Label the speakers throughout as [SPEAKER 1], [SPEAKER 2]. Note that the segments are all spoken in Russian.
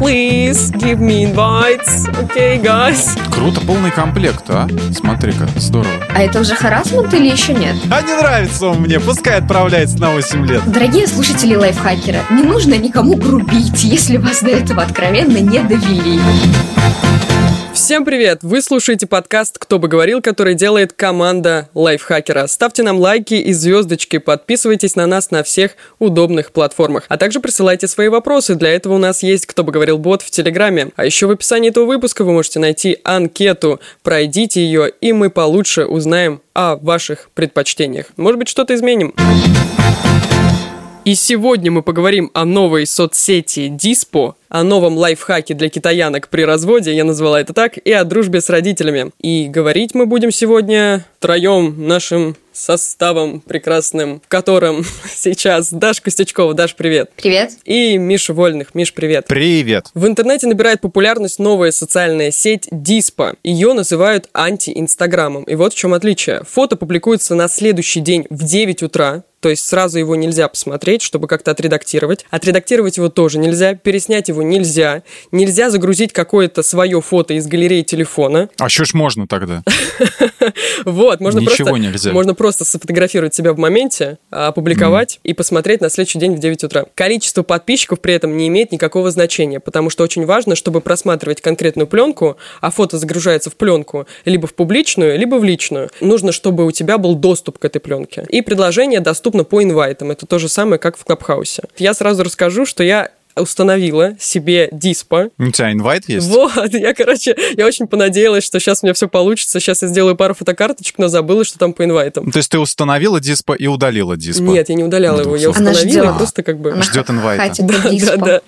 [SPEAKER 1] Please give me invites. Okay, guys.
[SPEAKER 2] Круто, полный комплект, а? Смотри-ка, здорово.
[SPEAKER 3] А это уже харасмент или еще нет?
[SPEAKER 4] А не нравится он мне, пускай отправляется на 8 лет.
[SPEAKER 3] Дорогие слушатели лайфхакера, не нужно никому грубить, если вас до этого откровенно не довели.
[SPEAKER 1] Всем привет! Вы слушаете подкаст «Кто бы говорил», который делает команда Лайфхакера. Ставьте нам лайки и звездочки, подписывайтесь на нас на всех удобных платформах. А также присылайте свои вопросы. Для этого у нас есть «Кто бы говорил» бот в Телеграме. А еще в описании этого выпуска вы можете найти анкету. Пройдите ее, и мы получше узнаем о ваших предпочтениях. Может быть, что-то изменим. И сегодня мы поговорим о новой соцсети Диспо, о новом лайфхаке для китаянок при разводе, я назвала это так, и о дружбе с родителями. И говорить мы будем сегодня троем нашим составом прекрасным, в котором сейчас Даш Костячкова. Даш, привет.
[SPEAKER 3] Привет.
[SPEAKER 1] И Миша Вольных. Миш, привет.
[SPEAKER 4] Привет.
[SPEAKER 1] В интернете набирает популярность новая социальная сеть Диспо. Ее называют анти-инстаграмом. И вот в чем отличие. Фото публикуется на следующий день в 9 утра, то есть сразу его нельзя посмотреть, чтобы как-то отредактировать. Отредактировать его тоже нельзя, переснять его нельзя. Нельзя загрузить какое-то свое фото из галереи телефона.
[SPEAKER 2] А что ж можно тогда?
[SPEAKER 1] Вот, можно
[SPEAKER 2] Ничего нельзя.
[SPEAKER 1] Можно просто сфотографировать себя в моменте, опубликовать и посмотреть на следующий день в 9 утра. Количество подписчиков при этом не имеет никакого значения, потому что очень важно, чтобы просматривать конкретную пленку, а фото загружается в пленку либо в публичную, либо в личную. Нужно, чтобы у тебя был доступ к этой пленке. И предложение доступно по инвайтам. Это то же самое, как в Клабхаусе. Я сразу расскажу, что я установила себе диспо.
[SPEAKER 2] У тебя инвайт есть?
[SPEAKER 1] Вот, я, короче, я очень понадеялась, что сейчас у меня все получится. Сейчас я сделаю пару фотокарточек, но забыла, что там по инвайтам.
[SPEAKER 2] То есть ты установила диспо и удалила диспо?
[SPEAKER 1] Нет, я не удаляла
[SPEAKER 2] Ну,
[SPEAKER 1] его, я установила,
[SPEAKER 3] ждет.
[SPEAKER 1] просто как бы...
[SPEAKER 3] Она
[SPEAKER 2] Ждет инвайта.
[SPEAKER 1] Да, да, да.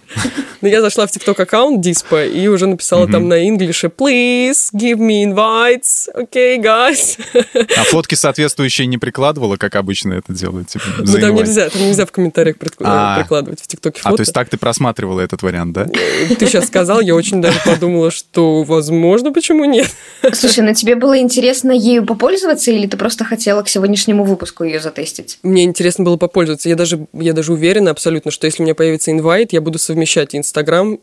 [SPEAKER 1] Но я зашла в TikTok аккаунт Диспо и уже написала там на инглише Please give me invites, okay, guys.
[SPEAKER 2] А фотки соответствующие не прикладывала, как обычно это делают? Типа,
[SPEAKER 1] Ну там нельзя, там нельзя в комментариях
[SPEAKER 2] А.
[SPEAKER 1] прикладывать в ТикТоке
[SPEAKER 2] А,
[SPEAKER 1] фото.
[SPEAKER 2] то есть так ты просматривала этот вариант, да?
[SPEAKER 1] Ты сейчас сказал, я очень даже подумала, что возможно, почему нет.
[SPEAKER 3] Слушай, ну тебе было интересно ею попользоваться, или ты просто хотела к сегодняшнему выпуску ее затестить?
[SPEAKER 1] Мне интересно было попользоваться. Я даже, я даже уверена абсолютно, что если у меня появится инвайт, я буду совмещать Инстаграм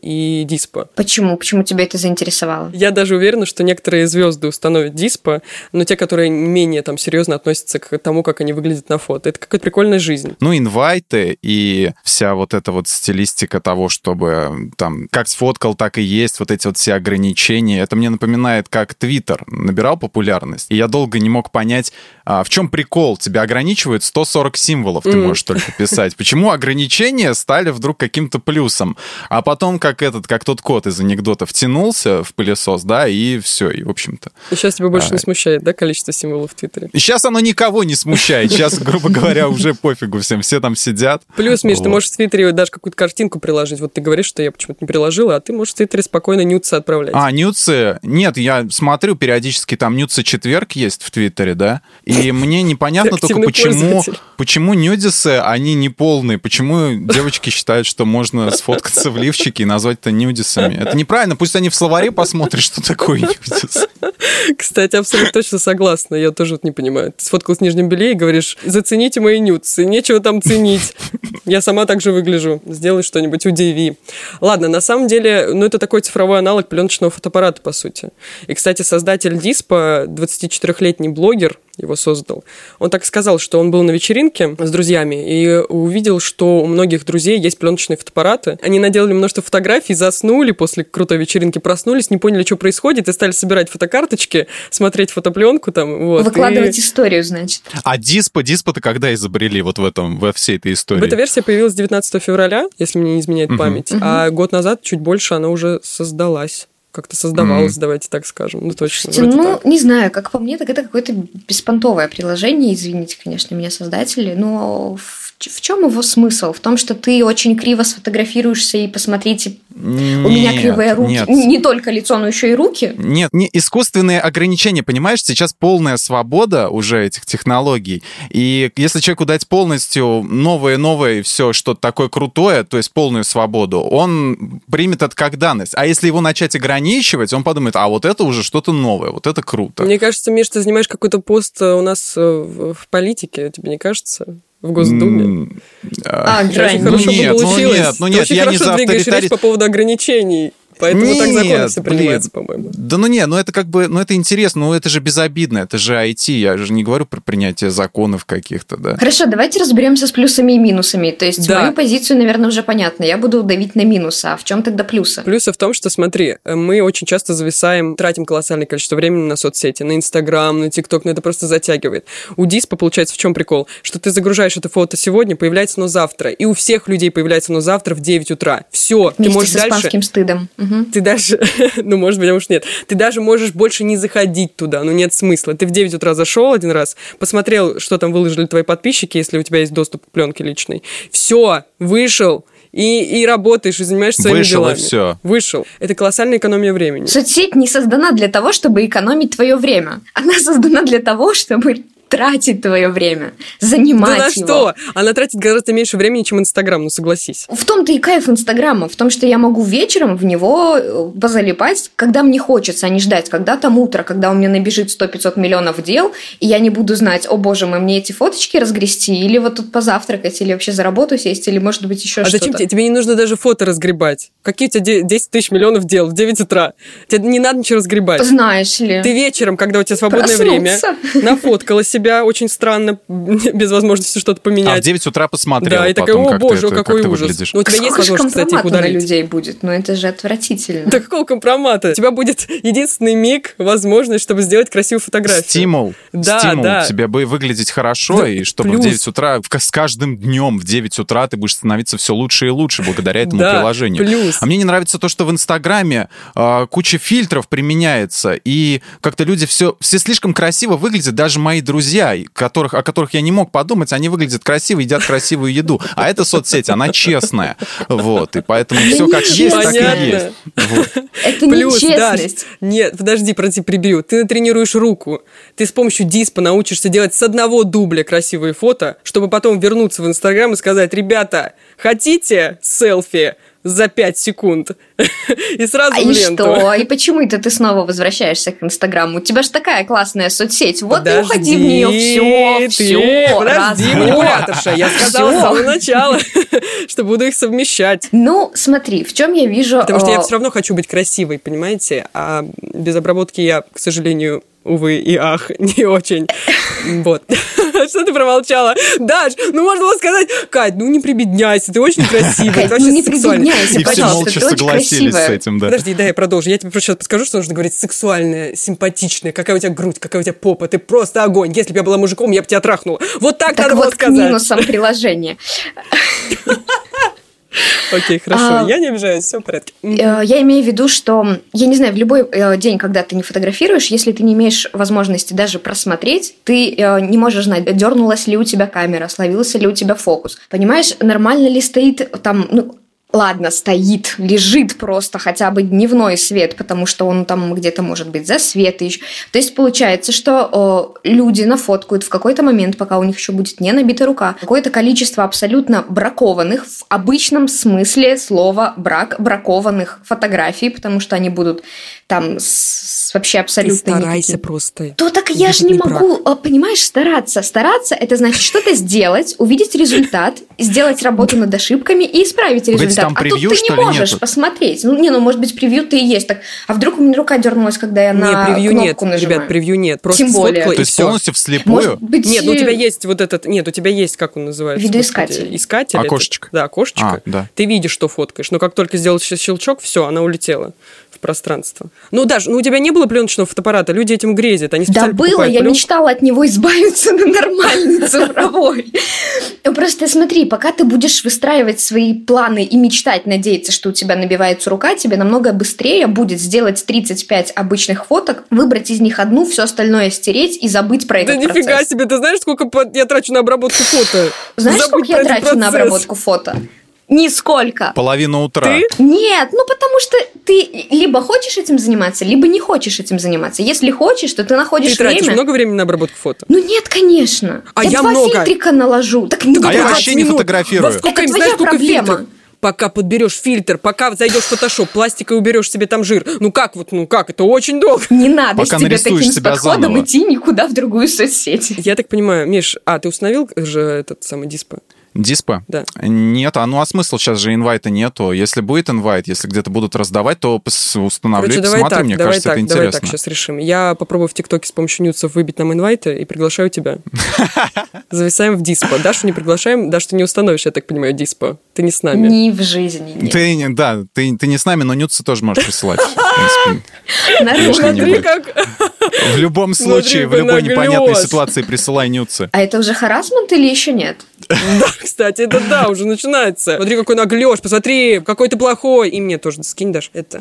[SPEAKER 1] и Диспо.
[SPEAKER 3] Почему? Почему тебя это заинтересовало?
[SPEAKER 1] Я даже уверена, что некоторые звезды установят Диспо, но те, которые менее там серьезно относятся к тому, как они выглядят на фото. Это какая-то прикольная жизнь.
[SPEAKER 2] Ну, инвайты и вся вот эта вот стилистика того, чтобы там как сфоткал, так и есть, вот эти вот все ограничения, это мне напоминает, как Твиттер набирал популярность, и я долго не мог понять, а, в чем прикол. Тебя ограничивают 140 символов, ты можешь только писать. Почему ограничения стали вдруг каким-то плюсом? А потом, как этот, как тот кот из анекдота втянулся в пылесос, да, и все, и в общем-то.
[SPEAKER 1] И сейчас тебя больше
[SPEAKER 2] А.
[SPEAKER 1] не смущает, да, количество символов в Твиттере?
[SPEAKER 2] И сейчас оно никого не смущает. Сейчас, грубо говоря, уже пофигу всем. Все там сидят.
[SPEAKER 1] Плюс, Миш, ты можешь в Твиттере даже какую-то картинку приложить. Вот ты говоришь, что я почему-то не приложила, а ты можешь в Твиттере спокойно нюцы отправлять.
[SPEAKER 2] А, нюцы... Нет, я смотрю, периодически там нюцы четверг есть в Твиттере, да? И мне непонятно только, почему, почему нюдисы, они не полные. Почему девочки считают, что можно сфоткаться в лифчике и назвать это нюдисами? Это неправильно. Пусть они в словаре посмотрят, что такое нюдис.
[SPEAKER 1] Кстати, абсолютно точно согласна. Я тоже вот не понимаю. Ты сфоткал в нижнем белье и говоришь, зацените мои нюцы, нечего там ценить. Я сама так же выгляжу. Сделай что-нибудь, удиви. Ладно, на самом деле, ну это такой цифровой аналог пленочного фотоаппарата, по сути. И, кстати, создатель Диспа, 24-летний блогер, его создал. Он так сказал, что он был на вечеринке с друзьями и увидел, что у многих друзей есть пленочные фотоаппараты. Они наделали множество фотографий, заснули после крутой вечеринки, проснулись, не поняли, что происходит, и стали собирать фотокарточки, смотреть фотопленку там. Вот,
[SPEAKER 3] Выкладывать
[SPEAKER 1] и
[SPEAKER 3] историю, значит.
[SPEAKER 2] А диспо, диспо-то когда изобрели вот в этом, во всей этой истории?
[SPEAKER 1] Бета-версия появилась 19 февраля, если мне не изменяет память, а год назад чуть больше она уже создалась. Как-то создавалась, давайте так скажем. Ну, точно.
[SPEAKER 3] Слушайте, ну,
[SPEAKER 1] так.
[SPEAKER 3] не знаю, как по мне, так это какое-то беспонтовое приложение, извините, конечно, меня создатели, но в, в чем его смысл? В том, что ты очень криво сфотографируешься и посмотрите, у меня
[SPEAKER 2] Нет,
[SPEAKER 3] кривые руки,
[SPEAKER 2] нет.
[SPEAKER 3] не только лицо, но еще и руки.
[SPEAKER 2] Нет, не искусственные ограничения, понимаешь, сейчас полная свобода уже этих технологий. И если человеку дать полностью новое-новое, все что-то такое крутое, то есть полную свободу, он примет это как данность. А если его начать ограничивать, он подумает, а вот это уже что-то новое, вот это круто.
[SPEAKER 1] Мне кажется, Миш, ты занимаешь какой-то пост э, у нас э, в политике, тебе не кажется? В Госдуме.
[SPEAKER 2] А,
[SPEAKER 1] очень хорошо
[SPEAKER 2] ну нет,
[SPEAKER 1] получилось.
[SPEAKER 2] Ну нет, ну
[SPEAKER 1] Ты
[SPEAKER 2] нет,
[SPEAKER 1] очень
[SPEAKER 2] я не
[SPEAKER 1] хорошо
[SPEAKER 2] за
[SPEAKER 1] двигаешь
[SPEAKER 2] авторитаризм.
[SPEAKER 1] речь по поводу ограничений. Поэтому так
[SPEAKER 2] Нет,
[SPEAKER 1] законы все принимаются, по-моему.
[SPEAKER 2] Да ну не, ну это как бы, ну это интересно, ну это же безобидно, это же IT, я же не говорю про принятие законов каких-то, да.
[SPEAKER 3] Хорошо, давайте разберемся с плюсами и минусами. То есть
[SPEAKER 1] Да.
[SPEAKER 3] мою позицию, наверное, уже понятно. Я буду давить на минусы. А в чем тогда плюсы?
[SPEAKER 1] Плюсы в том, что, смотри, мы очень часто зависаем, тратим колоссальное количество времени на соцсети, на Инстаграм, на ТикТок, но это просто затягивает. У Диспа получается в чем прикол? Что ты загружаешь это фото сегодня, появляется оно завтра. И у всех людей появляется оно завтра в 9 утра. Все, ты
[SPEAKER 3] Вместе
[SPEAKER 1] можешь
[SPEAKER 3] с
[SPEAKER 1] дальше...
[SPEAKER 3] испанским стыдом. Мгм.
[SPEAKER 1] Ты даже, ну, может быть, а может нет, ты даже можешь больше не заходить туда, ну, нет смысла. Ты в 9 утра зашел один раз, посмотрел, что там выложили твои подписчики, если у тебя есть доступ к пленке личной. Все, вышел, и, и работаешь, и занимаешься своими
[SPEAKER 2] Вышел, и
[SPEAKER 1] делами.
[SPEAKER 2] всё.
[SPEAKER 1] Вышел. Это колоссальная экономия времени.
[SPEAKER 3] Соцсеть не создана для того, чтобы экономить твое время. Она создана для того, чтобы тратить твое время, занимать
[SPEAKER 1] Да на
[SPEAKER 3] его.
[SPEAKER 1] что? Она тратит гораздо меньше времени, чем Инстаграм, ну согласись.
[SPEAKER 3] В том-то и кайф Инстаграма, в том, что я могу вечером в него э, позалипать, когда мне хочется, а не ждать, когда там утро, когда у меня набежит 100-500 миллионов дел, и я не буду знать, о боже мой, мне эти фоточки разгрести, или вот тут позавтракать, или вообще за работу сесть, или может быть еще
[SPEAKER 1] А
[SPEAKER 3] что-то.
[SPEAKER 1] зачем тебе? Тебе не нужно даже фото разгребать. Какие у тебя де- 10 тысяч миллионов дел в 9 утра? Тебе не надо ничего разгребать.
[SPEAKER 3] Знаешь ли.
[SPEAKER 1] Ты вечером, когда у тебя свободное время,
[SPEAKER 3] Проснуться.
[SPEAKER 1] нафоткала себя очень странно, без возможности что-то
[SPEAKER 2] А в
[SPEAKER 1] поменять.
[SPEAKER 2] 9 утра посмотрел
[SPEAKER 1] да, и такая,
[SPEAKER 2] потом,
[SPEAKER 1] о
[SPEAKER 2] как ты
[SPEAKER 1] боже,
[SPEAKER 2] это- как
[SPEAKER 1] какой
[SPEAKER 2] ты
[SPEAKER 1] ужас.
[SPEAKER 2] выглядишь.
[SPEAKER 1] Ну, у тебя есть
[SPEAKER 3] Сколько же
[SPEAKER 1] возможность, кстати, их удалить.
[SPEAKER 3] людей будет? Ну, это же отвратительно.
[SPEAKER 1] Да какого компромата? У тебя будет единственный миг, возможность, чтобы сделать красивую фотографию.
[SPEAKER 2] Стимул.
[SPEAKER 1] Да,
[SPEAKER 2] Стимул
[SPEAKER 1] да.
[SPEAKER 2] тебе бы выглядеть хорошо,
[SPEAKER 1] Да,
[SPEAKER 2] и чтобы
[SPEAKER 1] плюс.
[SPEAKER 2] в 9 утра, в- с каждым днем в 9 утра ты будешь становиться все лучше и лучше благодаря этому
[SPEAKER 1] Да,
[SPEAKER 2] приложению.
[SPEAKER 1] плюс.
[SPEAKER 2] А мне не нравится то, что в Инстаграме а, куча фильтров применяется, и как-то люди все, все слишком красиво выглядят, даже мои друзья, и которых, о которых я не мог подумать, они выглядят красиво, едят красивую еду. А эта соцсеть, она честная. Вот, и поэтому все как есть, так и есть.
[SPEAKER 3] Это
[SPEAKER 1] Плюс,
[SPEAKER 3] честность.
[SPEAKER 1] нет, подожди, прости, прибью. Ты натренируешь руку. Ты с помощью диспа научишься делать с одного дубля красивые фото, чтобы потом вернуться в Инстаграм и сказать, ребята, хотите селфи за 5 секунд? И сразу
[SPEAKER 3] А
[SPEAKER 1] в
[SPEAKER 3] и
[SPEAKER 1] ленту.
[SPEAKER 3] что? И почему это ты снова возвращаешься к Инстаграму? У тебя же такая классная соцсеть. Вот и
[SPEAKER 1] Подожди,
[SPEAKER 3] уходи в нее. Все,
[SPEAKER 1] ты,
[SPEAKER 3] все.
[SPEAKER 1] Подожди, манипуляторша. Я сказала с самого начала, что буду их совмещать.
[SPEAKER 3] Ну, смотри, в чем я вижу...
[SPEAKER 1] Потому что я
[SPEAKER 3] э,
[SPEAKER 1] все равно хочу быть красивой, понимаете? А без обработки я, к сожалению, увы и ах, не очень. Вот. Что ты промолчала? Даш, ну можно было сказать, Кать, ну не прибедняйся, ты очень красивая,
[SPEAKER 3] Кать, ну не прибедняйся,
[SPEAKER 2] И все молча согласились с
[SPEAKER 3] красивая.
[SPEAKER 2] этим, да.
[SPEAKER 1] Подожди, да, я продолжу. Я тебе просто сейчас подскажу, что нужно говорить сексуальная, симпатичная, какая у тебя грудь, какая у тебя попа, ты просто огонь. Если бы я была мужиком, я бы тебя трахнула. Вот так,
[SPEAKER 3] Так
[SPEAKER 1] надо было
[SPEAKER 3] вот, к
[SPEAKER 1] сказать.
[SPEAKER 3] минусам приложения.
[SPEAKER 1] Окей, хорошо,
[SPEAKER 3] А,
[SPEAKER 1] я не обижаюсь, все в порядке.
[SPEAKER 3] Э, Я имею в виду, что, я не знаю, в любой э, день, когда ты не фотографируешь, если ты не имеешь возможности даже просмотреть, ты э, не можешь знать, дернулась ли у тебя камера, словился ли у тебя фокус. Понимаешь, нормально ли стоит там, ну, ладно, стоит, лежит просто хотя бы дневной свет, потому что он там где-то может быть за свет еще. То есть получается, что э, люди нафоткают в какой-то момент, пока у них еще будет не набита рука, какое-то количество абсолютно бракованных в обычном смысле слова брак, бракованных фотографий, потому что они будут там с, с вообще абсолютно...
[SPEAKER 1] Ты старайся
[SPEAKER 3] никаким.
[SPEAKER 1] просто.
[SPEAKER 3] То так я же не могу, брак. понимаешь, стараться. Стараться – это значит что-то сделать, увидеть результат, сделать работу над ошибками и исправить результат 50.
[SPEAKER 2] Там
[SPEAKER 3] а тут ты не можешь
[SPEAKER 2] нету?
[SPEAKER 3] посмотреть. Ну, не, ну, может быть, превью-то и есть. Так, а вдруг у меня рука дернулась, когда я на
[SPEAKER 1] не, на превью нет,
[SPEAKER 3] нажимаю?
[SPEAKER 1] ребят, превью нет. Просто
[SPEAKER 3] Тем более.
[SPEAKER 2] То есть
[SPEAKER 1] все.
[SPEAKER 2] полностью вслепую?
[SPEAKER 3] Может быть...
[SPEAKER 1] Нет, ну, у тебя есть вот этот... Нет, у тебя есть, как он называется?
[SPEAKER 3] Видоискатель.
[SPEAKER 1] Господи, искатель. А,
[SPEAKER 2] окошечко.
[SPEAKER 1] Этот, да, окошечко.
[SPEAKER 2] А, да.
[SPEAKER 1] Ты видишь, что фоткаешь. Но как только сделал щелчок, все, она улетела в пространство. Ну, даже, ну у тебя не было пленочного фотоаппарата, люди этим грезят, они специально
[SPEAKER 3] Да
[SPEAKER 1] было,
[SPEAKER 3] я
[SPEAKER 1] пленку.
[SPEAKER 3] мечтала от него избавиться на нормальный цифровой. Просто смотри, пока ты будешь выстраивать свои планы и мечтать, надеяться, что у тебя набивается рука, тебе намного быстрее будет сделать 35 обычных фоток, выбрать из них одну, все остальное стереть и забыть про
[SPEAKER 1] Да
[SPEAKER 3] этот
[SPEAKER 1] нифига
[SPEAKER 3] процесс.
[SPEAKER 1] себе, ты знаешь, сколько я трачу на обработку фото?
[SPEAKER 3] Знаешь,
[SPEAKER 1] Забудь
[SPEAKER 3] сколько я трачу на
[SPEAKER 1] процесс.
[SPEAKER 3] обработку фото? Нисколько.
[SPEAKER 2] Половина утра.
[SPEAKER 1] Ты?
[SPEAKER 3] Нет, ну потому что ты либо хочешь этим заниматься, либо не хочешь этим заниматься. Если хочешь, то ты находишь
[SPEAKER 1] Ты тратишь
[SPEAKER 3] время.
[SPEAKER 1] много времени на обработку фото?
[SPEAKER 3] Ну нет, конечно.
[SPEAKER 1] А
[SPEAKER 3] я
[SPEAKER 1] я
[SPEAKER 3] два
[SPEAKER 1] много.
[SPEAKER 3] фильтрика наложу. Так, ну,
[SPEAKER 2] А я
[SPEAKER 1] 20
[SPEAKER 2] вообще не
[SPEAKER 1] минут.
[SPEAKER 2] фотографирую.
[SPEAKER 1] Во сколько,
[SPEAKER 3] Это
[SPEAKER 1] не
[SPEAKER 3] твоя
[SPEAKER 1] знаешь,
[SPEAKER 3] проблема.
[SPEAKER 1] фильтров? Пока подберешь фильтр, пока зайдешь в фотошоп, пластикой уберешь себе там жир. Ну как вот, ну как, это очень долго.
[SPEAKER 3] Не надо
[SPEAKER 2] Пока
[SPEAKER 3] с тебе
[SPEAKER 2] нарисуешь
[SPEAKER 3] таким
[SPEAKER 2] себя
[SPEAKER 3] подходом
[SPEAKER 2] заново.
[SPEAKER 3] идти никуда в другую соцсеть.
[SPEAKER 1] Я так понимаю, Миш, а ты установил же этот самый диспо?
[SPEAKER 2] Диспо?
[SPEAKER 1] Да.
[SPEAKER 2] Нет, а ну а смысл сейчас же инвайта нету. Если будет инвайт, если где-то будут раздавать, то установлю
[SPEAKER 1] Короче,
[SPEAKER 2] и
[SPEAKER 1] давай
[SPEAKER 2] посмотрю.
[SPEAKER 1] так,
[SPEAKER 2] Мне
[SPEAKER 1] давай
[SPEAKER 2] кажется,
[SPEAKER 1] так,
[SPEAKER 2] это
[SPEAKER 1] давай
[SPEAKER 2] интересно.
[SPEAKER 1] так сейчас решим. Я попробую в ТикТоке с помощью нюцев выбить нам инвайты и приглашаю тебя. Зависаем в диспо. Дашу не приглашаем, Дашу ты не установишь, я так понимаю, диспо. Ты не с нами.
[SPEAKER 3] Ни в жизни нет.
[SPEAKER 2] Ты, не- да, ты, ты не с нами, но нюцы тоже можешь присылать. в. Смотри,
[SPEAKER 1] как...
[SPEAKER 2] Любом случае, в любой непонятной ситуации присылай нюцы.
[SPEAKER 3] А это уже харасмент или еще нет?
[SPEAKER 1] Кстати, это да, уже начинается. Смотри, какой наглешь, посмотри, какой ты плохой. И мне тоже скинь, Даш, это.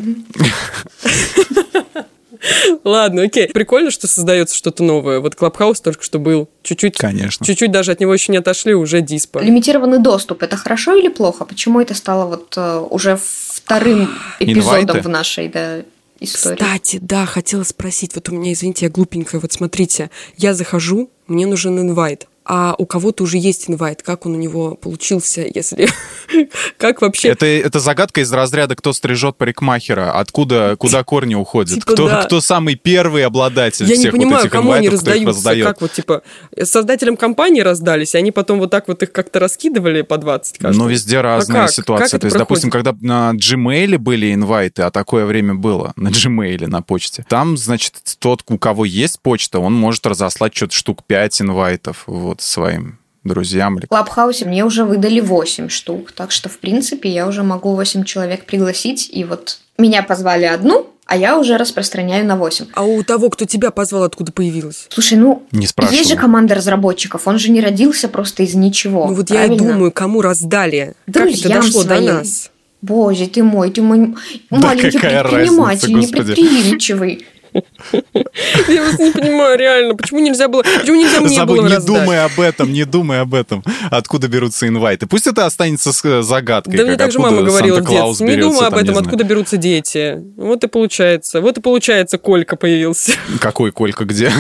[SPEAKER 1] Ладно, окей. Прикольно, что создается что-то новое. Вот Клабхаус только что был. Чуть-чуть.
[SPEAKER 2] Конечно.
[SPEAKER 1] Чуть-чуть даже от него еще не отошли, уже диспо.
[SPEAKER 3] Лимитированный доступ это хорошо или плохо? Почему это стало вот э, уже вторым эпизодом
[SPEAKER 2] Инвайты?
[SPEAKER 3] в нашей да, истории?
[SPEAKER 1] Кстати, да, хотела спросить. Вот у меня, извините, я глупенькая. Вот смотрите, я захожу, мне нужен инвайт. А у кого-то уже есть инвайт. Как он у него получился, если... Как вообще...
[SPEAKER 2] Это, это загадка из разряда, кто стрижет парикмахера, откуда, куда корни уходят,
[SPEAKER 1] Типа
[SPEAKER 2] кто,
[SPEAKER 1] да.
[SPEAKER 2] кто самый первый обладатель
[SPEAKER 1] Я не
[SPEAKER 2] всех вот
[SPEAKER 1] понимаю,
[SPEAKER 2] этих
[SPEAKER 1] кому они
[SPEAKER 2] инвайтов, кто их
[SPEAKER 1] раздаются.
[SPEAKER 2] раздает.
[SPEAKER 1] Как вот, типа, создателям компании раздались, и они потом вот так вот их как-то раскидывали по 20 каждый.
[SPEAKER 2] Ну, везде разные
[SPEAKER 1] А как?
[SPEAKER 2] ситуации.
[SPEAKER 1] Как
[SPEAKER 2] То есть, допустим, когда на Gmail были инвайты, а такое время было на Gmail, на почте, там, значит, тот, у кого есть почта, он может разослать что-то штук 5 инвайтов вот своим друзьям.
[SPEAKER 3] В Клабхаусе мне уже выдали 8 штук, так что, в принципе, я уже могу 8 человек пригласить, и вот меня позвали одну, а я уже распространяю на 8.
[SPEAKER 1] А у того, кто тебя позвал, откуда появилась?
[SPEAKER 3] Слушай, ну,
[SPEAKER 2] Не
[SPEAKER 3] есть же команда разработчиков, он же не родился просто из ничего.
[SPEAKER 1] ну вот я и
[SPEAKER 3] правильно?
[SPEAKER 1] думаю, кому раздали? как это
[SPEAKER 3] Друзьям
[SPEAKER 1] дошло
[SPEAKER 3] своим.
[SPEAKER 1] до нас?
[SPEAKER 3] Боже ты мой, ты мой маленький
[SPEAKER 2] какая
[SPEAKER 3] предприниматель,
[SPEAKER 2] разница,
[SPEAKER 3] непредприимчивый.
[SPEAKER 1] Я просто не понимаю, реально, почему нельзя было... Почему нельзя мне
[SPEAKER 2] Забудь,
[SPEAKER 1] было
[SPEAKER 2] не
[SPEAKER 1] раздать?
[SPEAKER 2] думай об этом, не думай об этом. Откуда берутся инвайты? Пусть это останется с- э, загадкой.
[SPEAKER 1] Да мне так же мама говорила в детстве. Не думай об этом, откуда берутся дети. Вот и получается. Вот и получается, Колька появился.
[SPEAKER 2] Какой Колька где?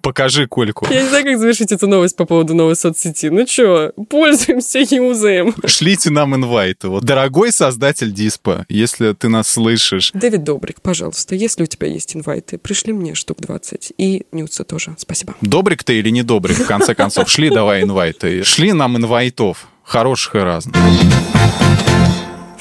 [SPEAKER 2] Покажи Кольку.
[SPEAKER 1] Я не знаю, как завершить эту новость по поводу новой соцсети. Ну что, пользуемся, юзаем.
[SPEAKER 2] Шлите нам инвайты. Вот, дорогой создатель Диспа, если ты нас слышишь,
[SPEAKER 1] Дэвид Добрик, пожалуйста, если у тебя есть инвайты, пришли мне штук 20. И Нюца тоже. Спасибо.
[SPEAKER 2] добрик ты или не добрик, в конце концов, шли давай инвайты. Шли нам инвайтов, хороших и разных.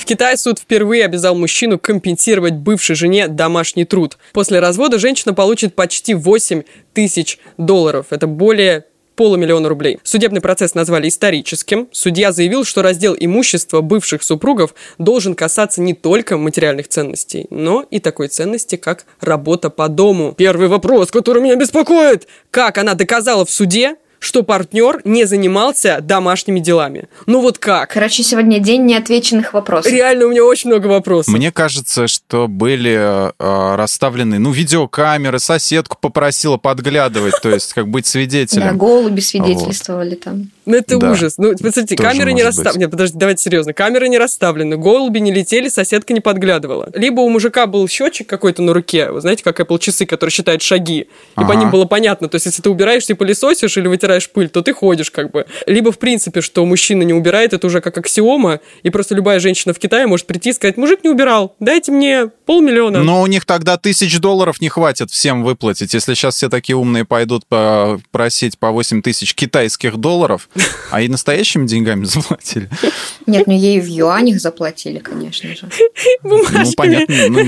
[SPEAKER 1] В Китае суд впервые обязал мужчину компенсировать бывшей жене домашний труд. После развода женщина получит почти 8 тысяч долларов. Это более полумиллиона рублей. Судебный процесс назвали историческим. Судья заявил, что раздел имущества бывших супругов должен касаться не только материальных ценностей, но и такой ценности, как работа по дому. Первый вопрос, который меня беспокоит. Как она доказала в суде, что партнер не занимался домашними делами? Ну вот как?
[SPEAKER 3] Короче, сегодня день неотвеченных вопросов.
[SPEAKER 1] Реально, у меня очень много вопросов.
[SPEAKER 2] Мне кажется, что были э, расставлены, ну, видеокамеры, соседку попросила подглядывать, то есть как быть
[SPEAKER 3] Да,
[SPEAKER 2] свидетелем.
[SPEAKER 3] голуби свидетельствовали там.
[SPEAKER 1] Ну, это
[SPEAKER 2] Да.
[SPEAKER 1] ужас. Ну, посмотрите,
[SPEAKER 2] Тоже
[SPEAKER 1] камеры не расставлены. Нет, подожди, давайте серьезно. Камеры не расставлены, голуби не летели, соседка не подглядывала. Либо у мужика был счетчик какой-то на руке, вы знаете, как Apple часы, которые считают шаги, и по ним было понятно. То есть, если ты убираешься и пылесосишь или вытираешь пыль, то ты ходишь как бы. Либо, в принципе, что мужчина не убирает, это уже как аксиома, и просто любая женщина в Китае может прийти и сказать, мужик не убирал, дайте мне полмиллиона.
[SPEAKER 2] Но у них тогда тысяч долларов не хватит всем выплатить. Если сейчас все такие умные пойдут по- просить по 8 тысяч китайских долларов, а и настоящими деньгами заплатили.
[SPEAKER 3] Нет, ну ей в юанях заплатили, конечно же.
[SPEAKER 2] Ну, понятно. ну,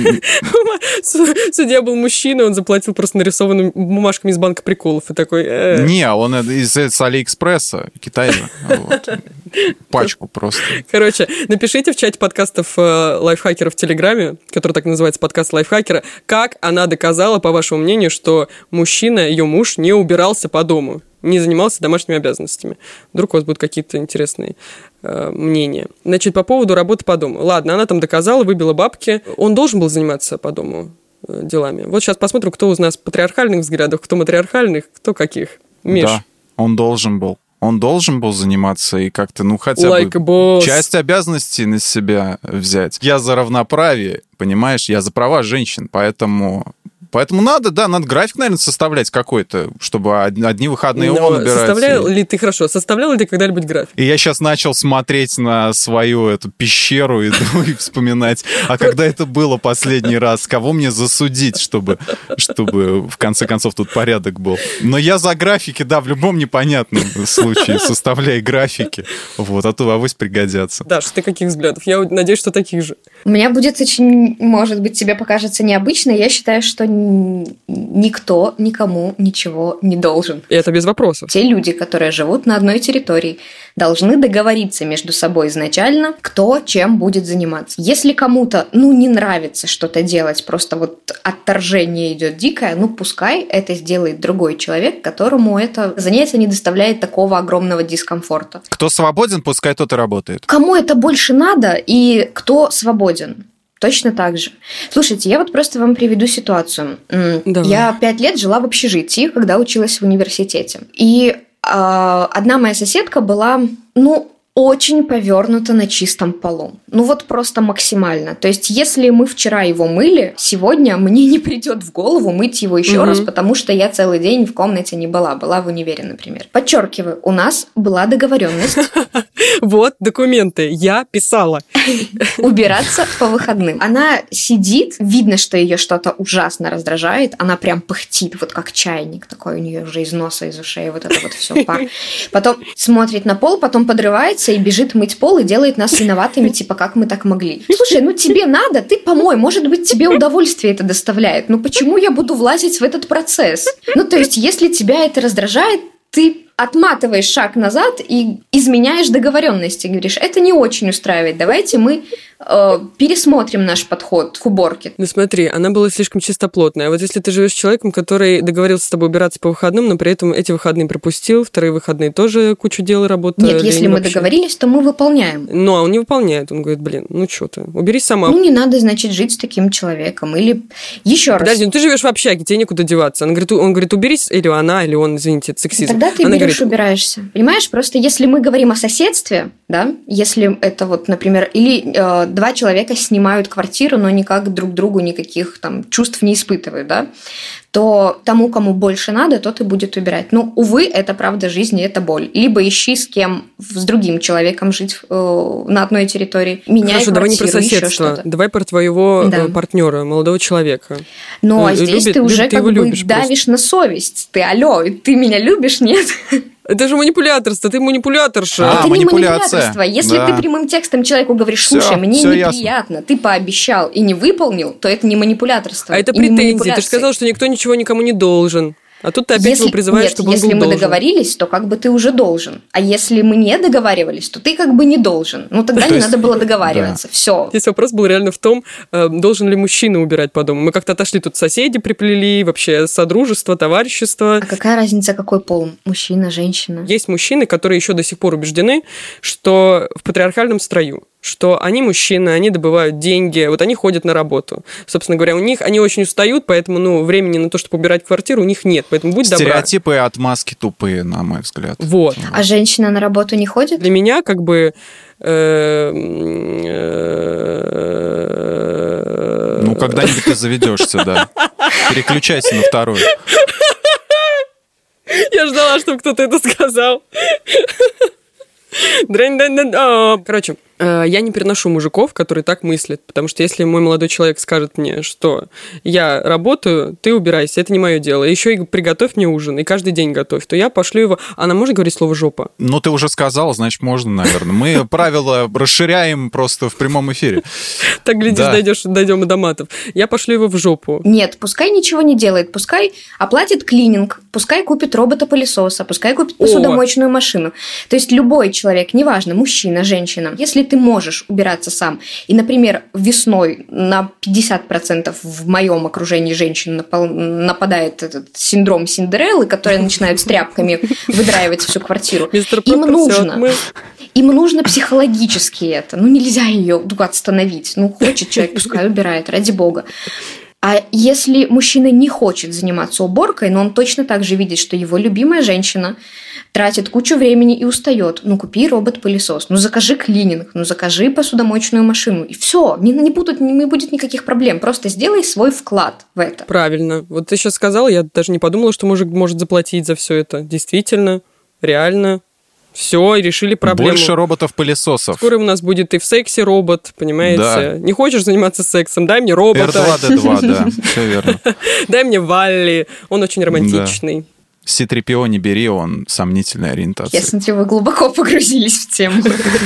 [SPEAKER 1] Су- Судья был мужчина, он заплатил просто нарисованными бумажками из банка приколов и такой... э,
[SPEAKER 2] Не, он из, из Алиэкспресса, Китай же. вот. Пачку просто.
[SPEAKER 1] Короче, напишите в чате подкастов э, лайфхакера в Телеграме, который так называется подкаст лайфхакера, как она доказала, по вашему мнению, что мужчина, ее муж, не убирался по дому, не занимался домашними обязанностями. Вдруг у вас будут какие-то интересные э, мнения. Значит, по поводу работы по дому. Ладно, она там доказала, выбила бабки. Он должен был заниматься по дому э, делами. Вот сейчас посмотрим, кто из нас патриархальных взглядов, кто матриархальных, кто каких. Миш,
[SPEAKER 2] Да, он должен был. Он должен был заниматься и как-то, ну, хотя
[SPEAKER 1] Like
[SPEAKER 2] бы
[SPEAKER 1] boss.
[SPEAKER 2] часть обязанностей на себя взять. Я за равноправие, понимаешь? Я за права женщин, поэтому Поэтому надо, да, надо график, наверное, составлять какой-то, чтобы одни выходные
[SPEAKER 1] Но
[SPEAKER 2] он убирать.
[SPEAKER 1] Составлял ли ты, хорошо, составлял ли ты когда-нибудь график?
[SPEAKER 2] И я сейчас начал смотреть на свою эту пещеру и, и вспоминать, а когда это было последний раз, кого мне засудить, чтобы, чтобы в конце концов тут порядок был. Но я за графики, да, в любом непонятном случае составляй графики, вот, а то авось пригодятся.
[SPEAKER 1] Даш, ты каких взглядов? Я надеюсь, что таких же.
[SPEAKER 3] У меня будет очень, может быть, тебе покажется необычно. Я считаю, что никто никому ничего не должен.
[SPEAKER 1] И это без вопросов.
[SPEAKER 3] Те люди, которые живут на одной территории, должны договориться между собой изначально, кто чем будет заниматься. Если кому-то, ну, не нравится что-то делать, просто вот отторжение идет дикое, ну, пускай это сделает другой человек, которому это занятие не доставляет такого огромного дискомфорта.
[SPEAKER 2] Кто свободен, пускай тот и работает.
[SPEAKER 3] Кому это больше надо и кто свободен? Точно так же. Слушайте, я вот просто вам приведу ситуацию. Давай. Я пять лет жила в общежитии, когда училась в университете. И э, одна моя соседка была, ну, очень повернуто на чистом полу. Ну вот просто максимально. То есть, если мы вчера его мыли, сегодня мне не придет в голову мыть его еще угу. раз, потому что я целый день в комнате не была, была в универе, например. Подчеркиваю, у нас была договоренность.
[SPEAKER 1] Вот документы, я писала.
[SPEAKER 3] Убираться по выходным. Она сидит, видно, что ее что-то ужасно раздражает, она прям пыхтит, вот как чайник такой у нее уже из носа, из ушей, вот это вот все пар. Потом смотрит на пол, потом подрывается и бежит мыть пол и делает нас виноватыми, типа, как мы так могли. Слушай, ну тебе надо, ты помой, может быть, тебе удовольствие это доставляет. Ну почему я буду влазить в этот процесс? Ну, то есть, если тебя это раздражает, ты отматываешь шаг назад и изменяешь договоренности. Говоришь, это не очень устраивает, давайте мы э, пересмотрим наш подход к уборке.
[SPEAKER 1] Ну смотри, она была слишком чистоплотная. Вот если ты живешь с человеком, который договорился с тобой убираться по выходным, но при этом эти выходные пропустил, вторые выходные тоже кучу дел работы.
[SPEAKER 3] Нет, если мы вообще... договорились, то мы выполняем.
[SPEAKER 1] Ну, а он не выполняет. Он говорит, блин, ну что ты, уберись сама.
[SPEAKER 3] Ну, не надо, значит, жить с таким человеком. Или еще раз.
[SPEAKER 1] Подожди, ну ты живешь в общаге, тебе некуда деваться. Он говорит, он говорит, уберись, или она, или он, извините, это сексизм.
[SPEAKER 3] Тогда ты
[SPEAKER 1] она
[SPEAKER 3] берешь, говорит, убираешься. Понимаешь, просто если мы говорим о соседстве, да, если это вот, например, или э, два человека снимают квартиру, но никак друг другу никаких там чувств не испытывают, да, то тому, кому больше надо, тот и будет убирать. Ну, увы, это правда жизни, это боль. Либо ищи с кем, с другим человеком жить э, на одной территории. Меняй
[SPEAKER 1] Хорошо, давай не про соседство, давай про твоего э, да. партнера, молодого человека.
[SPEAKER 3] Ну, а здесь любит, ты уже как бы давишь просто. на совесть. Ты, алло, ты меня любишь, нет?
[SPEAKER 1] Это же манипуляторство, ты манипуляторша.
[SPEAKER 3] А, это не манипуляторство. Если да. ты прямым текстом человеку говоришь, слушай, все, мне все неприятно, ясно. ты пообещал и не выполнил, то это не манипуляторство.
[SPEAKER 1] А это претензии. Ты же сказал, что никто ничего никому не должен. А тут ты опять если, его призываешь,
[SPEAKER 3] нет,
[SPEAKER 1] чтобы
[SPEAKER 3] если
[SPEAKER 1] он был
[SPEAKER 3] мы
[SPEAKER 1] должен.
[SPEAKER 3] договорились, то как бы ты уже должен. А если мы не договаривались, то ты как бы не должен. Ну тогда то не есть, надо было договариваться. Да. Все.
[SPEAKER 1] Здесь вопрос был реально в том, э, должен ли мужчина убирать по дому. Мы как-то отошли тут соседи приплели, вообще содружество, товарищество.
[SPEAKER 3] А какая разница, какой пол? Мужчина, женщина?
[SPEAKER 1] Есть мужчины, которые еще до сих пор убеждены, что в патриархальном строю что они мужчины, они добывают деньги, вот они ходят на работу. Собственно говоря, у них они очень устают, поэтому ну, времени на то, чтобы убирать квартиру, у них нет. Поэтому будь
[SPEAKER 2] добра. Стереотипы и отмазки тупые, на мой взгляд.
[SPEAKER 1] Вот.
[SPEAKER 3] А женщина на работу не ходит?
[SPEAKER 1] Для меня как бы... Э,
[SPEAKER 2] ну, когда-нибудь ты заведешься, да. Переключайся на второй.
[SPEAKER 1] Я ждала, чтобы кто-то это сказал. Короче, я не переношу мужиков, которые так мыслят, потому что если мой молодой человек скажет мне, что я работаю, ты убирайся, это не мое дело, еще и приготовь мне ужин, и каждый день готовь, то я пошлю его... Она может говорить слово «жопа»?
[SPEAKER 2] Ну, ты уже сказал, значит, можно, наверное. Мы правила расширяем просто в прямом эфире.
[SPEAKER 1] Так, глядишь, дойдешь, дойдем и до матов. Я пошлю его в жопу.
[SPEAKER 3] Нет, пускай ничего не делает, пускай оплатит клининг, пускай купит робота-пылесоса, пускай купит посудомоечную машину. То есть любой человек, неважно, мужчина, женщина, если ты можешь убираться сам. И, например, весной на 50% в моем окружении женщин нападает этот синдром Синдереллы, которые начинают с тряпками выдраивать всю квартиру. Им нужно. Им нужно психологически это. Ну, нельзя ее остановить. Ну, хочет человек, пускай убирает, ради бога. А если мужчина не хочет заниматься уборкой, но он точно так же видит, что его любимая женщина тратит кучу времени и устает, ну купи робот-пылесос, ну закажи клининг, ну закажи посудомоечную машину, и все, не, не, будут, не будет никаких проблем, просто сделай свой вклад в это.
[SPEAKER 1] Правильно. Вот ты сейчас сказала, я даже не подумала, что мужик может заплатить за все это. Действительно, реально. Все, и решили проблему.
[SPEAKER 2] Больше роботов-пылесосов.
[SPEAKER 1] Скоро у нас будет и в сексе робот, понимаете?
[SPEAKER 2] Да.
[SPEAKER 1] Не хочешь заниматься сексом? Дай мне робота.
[SPEAKER 2] R2-D2, да, все верно.
[SPEAKER 1] Дай мне Валли. Он очень романтичный.
[SPEAKER 2] C-3PO не бери, он сомнительной ориентации.
[SPEAKER 3] Я смотрю, вы глубоко погрузились в тему.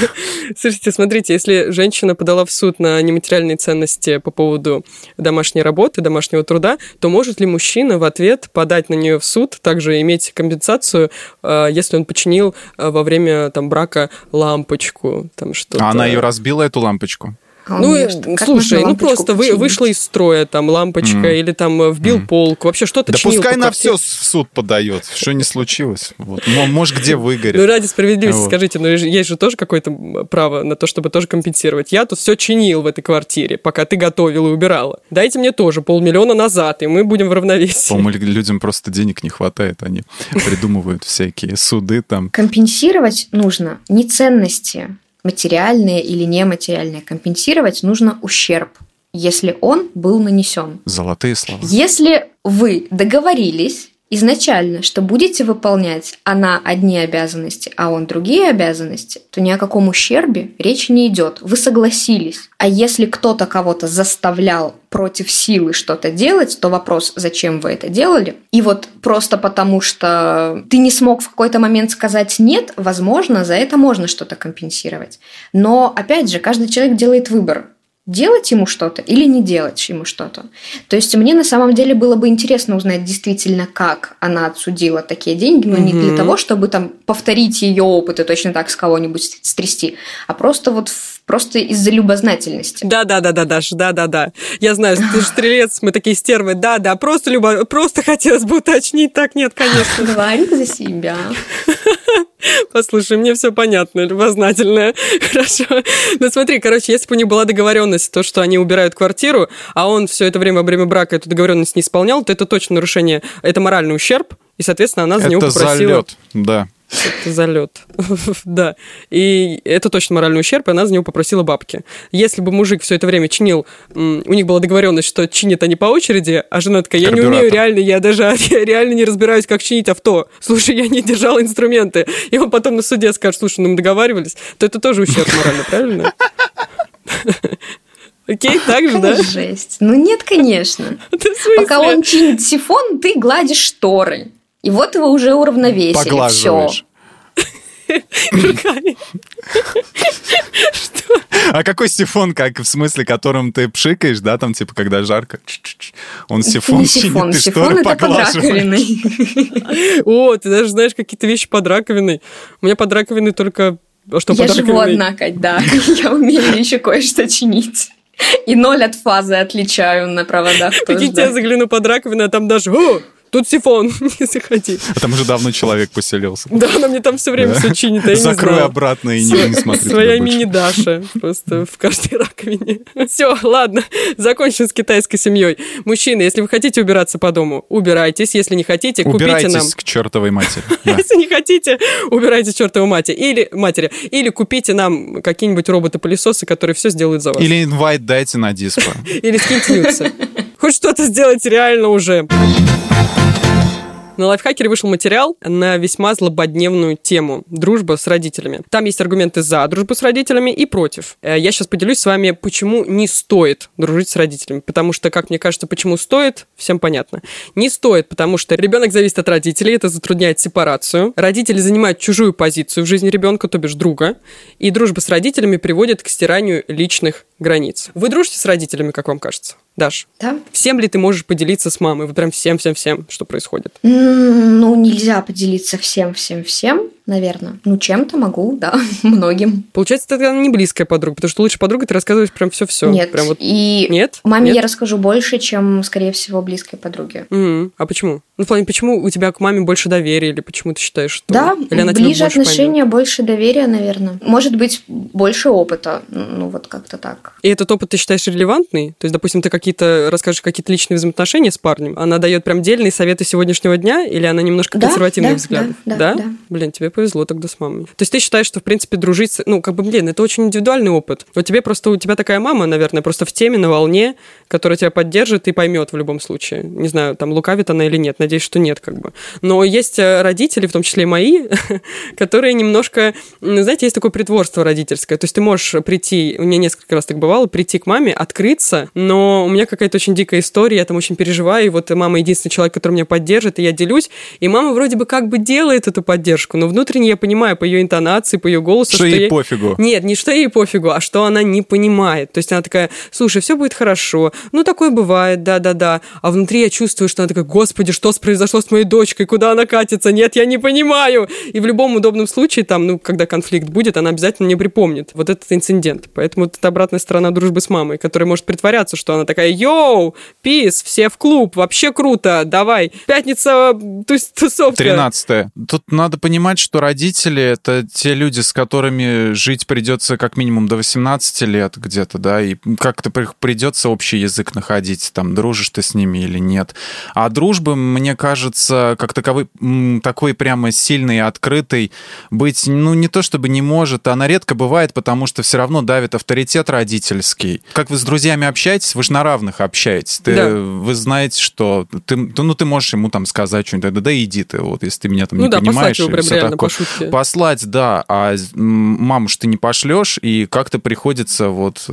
[SPEAKER 1] Слушайте, смотрите, если женщина подала в суд на нематериальные ценности по поводу домашней работы, домашнего труда, то может ли мужчина в ответ подать на нее в суд, также иметь компенсацию, э, если он починил э, во время там, брака лампочку, там что-то?
[SPEAKER 2] А она ее разбила, эту лампочку?
[SPEAKER 3] А
[SPEAKER 1] Ну,
[SPEAKER 3] как
[SPEAKER 1] слушай, ну просто вы, вышла из строя там лампочка
[SPEAKER 2] Мгм.
[SPEAKER 1] или там э, вбил
[SPEAKER 2] Мгм.
[SPEAKER 1] полку, вообще что-то
[SPEAKER 2] Да пускай на все в суд подает, что не случилось. Вот. Мо- Может, где
[SPEAKER 1] Ну,
[SPEAKER 2] выгорит.
[SPEAKER 1] ради справедливости
[SPEAKER 2] Вот.
[SPEAKER 1] скажите, ну есть же тоже какое-то право на то, чтобы тоже компенсировать. Я тут все чинил в этой квартире, пока ты готовила и убирала. Дайте мне тоже полмиллиона назад, и мы будем в равновесии.
[SPEAKER 2] По-моему, людям просто денег не хватает, они придумывают всякие суды там.
[SPEAKER 3] Компенсировать нужно не ценности, материальные или нематериальные. Компенсировать нужно ущерб, если он был нанесен.
[SPEAKER 2] Золотые слова.
[SPEAKER 3] Если вы договорились изначально, что будете выполнять она одни обязанности, а он другие обязанности, то ни о каком ущербе речи не идет. Вы согласились. А если кто-то кого-то заставлял против силы что-то делать, то вопрос, зачем вы это делали? И вот просто потому, что ты не смог в какой-то момент сказать нет, возможно, за это можно что-то компенсировать. Но, опять же, каждый человек делает выбор делать ему что-то или не делать ему что-то. То есть мне на самом деле было бы интересно узнать действительно, как она отсудила такие деньги, но не для того, чтобы там повторить ее опыт и точно так с кого-нибудь стрясти, а просто вот в- просто из-за любознательности.
[SPEAKER 1] Да, да, да, да, Даша, да, да, да. Я знаю, ты же стрелец, мы такие стервы. Да, да, просто любо... просто хотелось бы уточнить. Так, нет, конечно.
[SPEAKER 3] Говори за себя.
[SPEAKER 1] Послушай, мне все понятно, любознательное. Хорошо. Ну смотри, короче, если бы у них была договоренность, то, что они убирают квартиру, а он все это время во время брака эту договоренность не исполнял, то это точно нарушение, это моральный ущерб, и, соответственно, она за него
[SPEAKER 2] Это
[SPEAKER 1] попросила...
[SPEAKER 2] залет, да.
[SPEAKER 1] Это залет. да. И это точно моральный ущерб, и она за него попросила бабки. Если бы мужик все это время чинил, у них была договоренность, что чинят они по очереди, а жена такая, я не умею реально, я даже я реально не разбираюсь, как чинить авто. Слушай, я не держала инструменты. И он потом на суде скажет, слушай, ну мы договаривались, то это тоже ущерб морально, правильно? Окей, так же, да?
[SPEAKER 3] Жесть. Ну нет, конечно. Пока он чинит сифон, ты гладишь шторы. И вот его уже уравновесили. Все.
[SPEAKER 2] А какой сифон, как в смысле, которым ты пшикаешь, да, там типа, когда жарко, он сифон
[SPEAKER 3] не сифон, сифон это под
[SPEAKER 2] поглаживаешь.
[SPEAKER 3] раковиной.
[SPEAKER 1] О, ты даже знаешь какие-то вещи под раковиной. У меня под раковиной только... А что
[SPEAKER 3] Я живу одна, Кать, да. Я умею еще кое-что чинить. И ноль от фазы отличаю на проводах тоже.
[SPEAKER 1] Прикиньте, я загляну под раковину, а там даже... Тут сифон, не заходи.
[SPEAKER 2] А там уже давно человек поселился.
[SPEAKER 1] Да, она мне там все время
[SPEAKER 2] Да.
[SPEAKER 1] все чинит, а я не
[SPEAKER 2] Закрой
[SPEAKER 1] знала.
[SPEAKER 2] обратно и не, не смотри
[SPEAKER 1] Своя мини-Даша просто в каждой раковине. Все, ладно, закончим с китайской семьей. Мужчины, если вы хотите убираться по дому, убирайтесь. Если не хотите, купите нам...
[SPEAKER 2] К чертовой матери. Да.
[SPEAKER 1] Если не хотите, убирайте чертову мать. Или матери. Или купите нам какие-нибудь роботы-пылесосы, которые все сделают за вас.
[SPEAKER 2] Или инвайт дайте на диско.
[SPEAKER 1] Или скиньте. Хоть что-то сделать реально уже. На лайфхакере вышел материал на весьма злободневную тему «Дружба с родителями». Там есть аргументы за дружбу с родителями и против. Э, Я сейчас поделюсь с вами, почему не стоит дружить с родителями. Потому что, как мне кажется, почему стоит, всем понятно. Не стоит, потому что ребенок зависит от родителей, это затрудняет сепарацию. Родители занимают чужую позицию в жизни ребенка, то бишь друга. И дружба с родителями приводит к стиранию личных границ. Вы дружите с родителями, как вам кажется? Даш,
[SPEAKER 3] Да?
[SPEAKER 1] всем ли ты можешь поделиться с мамой? Вот прям всем-всем-всем, что происходит?
[SPEAKER 3] Ну, нельзя поделиться всем-всем-всем. Наверное. Ну, чем-то могу, да, многим.
[SPEAKER 1] Получается, это не близкая подруга, потому что лучше подруга ты рассказываешь прям все-все.
[SPEAKER 3] Нет.
[SPEAKER 1] Прям вот...
[SPEAKER 3] И
[SPEAKER 1] Нет?
[SPEAKER 3] маме
[SPEAKER 1] Нет?
[SPEAKER 3] я расскажу больше, чем, скорее всего, близкой подруге.
[SPEAKER 1] Мгм. А почему? Ну, в плане, почему у тебя к маме больше доверия, или почему ты считаешь, что...
[SPEAKER 3] Да,
[SPEAKER 1] или она
[SPEAKER 3] ближе
[SPEAKER 1] больше поймет?
[SPEAKER 3] отношения, больше доверия, наверное. Может быть, больше опыта. Ну, вот как-то так.
[SPEAKER 1] И этот опыт ты считаешь релевантный? То есть, допустим, ты какие-то расскажешь какие-то личные взаимоотношения с парнем, она дает прям дельные советы сегодняшнего дня, или она немножко
[SPEAKER 3] Да,
[SPEAKER 1] консервативных
[SPEAKER 3] да,
[SPEAKER 1] взглядов?
[SPEAKER 3] да, да, да.
[SPEAKER 1] Блин, тебе повезло тогда с мамой. То есть ты считаешь, что, в принципе, дружить... с- Ну, как бы, блин, это очень индивидуальный опыт. Вот тебе просто... У тебя такая мама, наверное, просто в теме, на волне, которая тебя поддержит и поймет в любом случае. Не знаю, там, лукавит она или нет. Надеюсь, что нет, как бы. Но есть э, родители, в том числе и мои, которые немножко... Знаете, есть такое притворство родительское. То есть ты можешь прийти... У меня несколько раз так бывало, прийти к маме, открыться, но у меня какая-то очень дикая история, я там очень переживаю, и вот мама единственный человек, который меня поддержит, и я делюсь. И мама вроде бы как бы делает эту поддержку, но внутренне я понимаю по ее интонации, по ее голосу,
[SPEAKER 2] Что ей
[SPEAKER 1] ей-
[SPEAKER 2] пофигу.
[SPEAKER 1] нет, не что ей пофигу, а что она не понимает. То есть она такая, слушай, все будет хорошо. Ну, такое бывает, да-да-да. А внутри я чувствую, что она такая, господи, что произошло с моей дочкой, куда она катится? Нет, я не понимаю. И в любом удобном случае, там, ну, когда конфликт будет, она обязательно мне припомнит вот этот инцидент. Поэтому вот это обратная сторона дружбы с мамой, которая может притворяться, что она такая, йоу, пис, все в клуб, вообще круто, давай. Пятница, то есть тусовка.
[SPEAKER 2] 13 Тут надо понимать, что родители — это те люди, с которыми жить придется как минимум до 18 лет где-то, да, и как-то при- придется общий язык находить, там, дружишь ты с ними или нет. А дружбы, мне кажется, как таковой, такой прямо сильной и открытой быть, ну, не то чтобы не может, она редко бывает, потому что все равно давит авторитет родительский. Как вы с друзьями общаетесь, вы же на равных общаетесь. Ты,
[SPEAKER 1] Да.
[SPEAKER 2] Вы знаете, что ты, ну, ты можешь ему там сказать что-нибудь, да, да иди ты, вот, если ты меня там
[SPEAKER 1] Ну
[SPEAKER 2] не
[SPEAKER 1] да,
[SPEAKER 2] понимаешь. и
[SPEAKER 1] реально
[SPEAKER 2] такое.
[SPEAKER 1] По шутке.
[SPEAKER 2] Послать, да, а маму ж ты не пошлешь, и как-то приходится вот...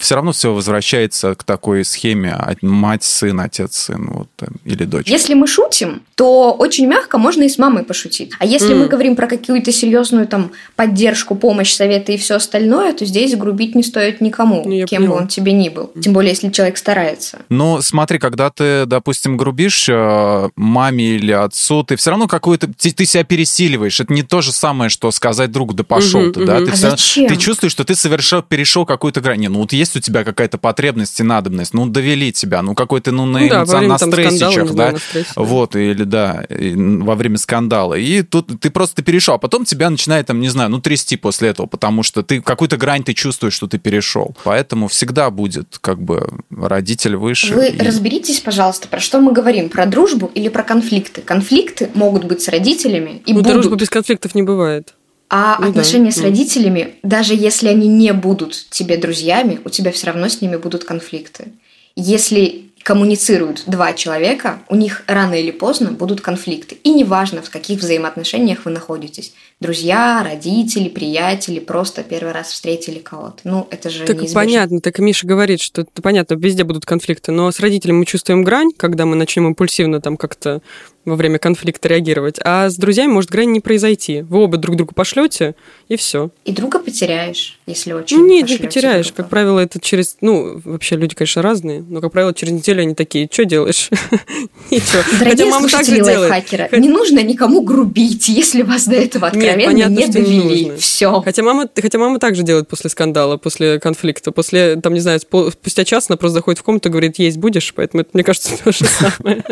[SPEAKER 2] Все равно все возвращается к такой схеме от- мать, сын, отец, сын, вот, э, или дочь.
[SPEAKER 3] Если мы шутим, то очень мягко можно и с мамой пошутить. А если
[SPEAKER 1] Мгм.
[SPEAKER 3] мы говорим про какую-то серьезную там поддержку, помощь, советы и все остальное, то здесь грубить не стоит никому,
[SPEAKER 1] Ну, я
[SPEAKER 3] кем бы
[SPEAKER 1] поняла.
[SPEAKER 3] он тебе ни был. Тем более, если человек старается.
[SPEAKER 2] Но смотри, когда ты, допустим, грубишь э, маме или отцу, ты все равно какую-то... Ты, ты себя пересиливаешь. Это не то же самое, что сказать другу, да пошел
[SPEAKER 1] Мгм,
[SPEAKER 2] ты, да?
[SPEAKER 1] мгм.
[SPEAKER 2] Ты,
[SPEAKER 3] А
[SPEAKER 2] равно-
[SPEAKER 3] зачем?
[SPEAKER 2] ты чувствуешь, что ты совершил, перешел какую-то грань. Не, ну вот есть у тебя какая-то потребность и надобность, ну довели тебя, ну какой-то, ну на,
[SPEAKER 1] Ну да,
[SPEAKER 2] на стрессичах, да?
[SPEAKER 1] на стрессе, да.
[SPEAKER 2] Вот, или да, и во время скандала. И тут ты просто перешел, а потом тебя начинает, там, не знаю, ну трясти после этого, потому что ты какую-то грань ты чувствуешь, что ты перешел. Поэтому всегда будет как бы родитель выше.
[SPEAKER 3] Вы
[SPEAKER 2] и-
[SPEAKER 3] разберитесь, пожалуйста, про что мы говорим? Про дружбу или про конфликты? Конфликты могут быть с родителями и
[SPEAKER 1] Ну,
[SPEAKER 3] будут.
[SPEAKER 1] Дружба без конфликтов не бывает.
[SPEAKER 3] А
[SPEAKER 1] Ну да,
[SPEAKER 3] отношения с
[SPEAKER 1] ну.
[SPEAKER 3] родителями, даже если они не будут тебе друзьями, у тебя все равно с ними будут конфликты. Если коммуницируют два человека, у них рано или поздно будут конфликты. И неважно, в каких взаимоотношениях вы находитесь. Друзья, родители, приятели, просто первый раз встретили кого-то. Ну, это же
[SPEAKER 1] Так
[SPEAKER 3] неизбежно.
[SPEAKER 1] понятно, так Миша говорит, что это понятно, везде будут конфликты, но с родителями мы чувствуем грань, когда мы начнем импульсивно там как-то во время конфликта реагировать, а с друзьями может грань не произойти. Вы оба друг другу пошлете, и все.
[SPEAKER 3] И друга потеряешь, если очень
[SPEAKER 1] Ну, нет, не потеряешь.
[SPEAKER 3] друга.
[SPEAKER 1] Как правило, это через... Ну, вообще люди, конечно, разные, но, как правило, через неделю они такие, что делаешь? Ничего. Хотя
[SPEAKER 3] Дорогие
[SPEAKER 1] мама
[SPEAKER 3] слушатели
[SPEAKER 1] делает.
[SPEAKER 3] лайфхакера, не нужно никому грубить, если вас до этого
[SPEAKER 1] Нет,
[SPEAKER 3] откровенно
[SPEAKER 1] понятно,
[SPEAKER 3] не довели. Все.
[SPEAKER 1] Хотя мама, хотя мама так же делает после скандала, после конфликта. После, там, не знаю, спустя час она просто заходит в комнату и говорит, есть будешь, поэтому это, мне кажется, то же самое.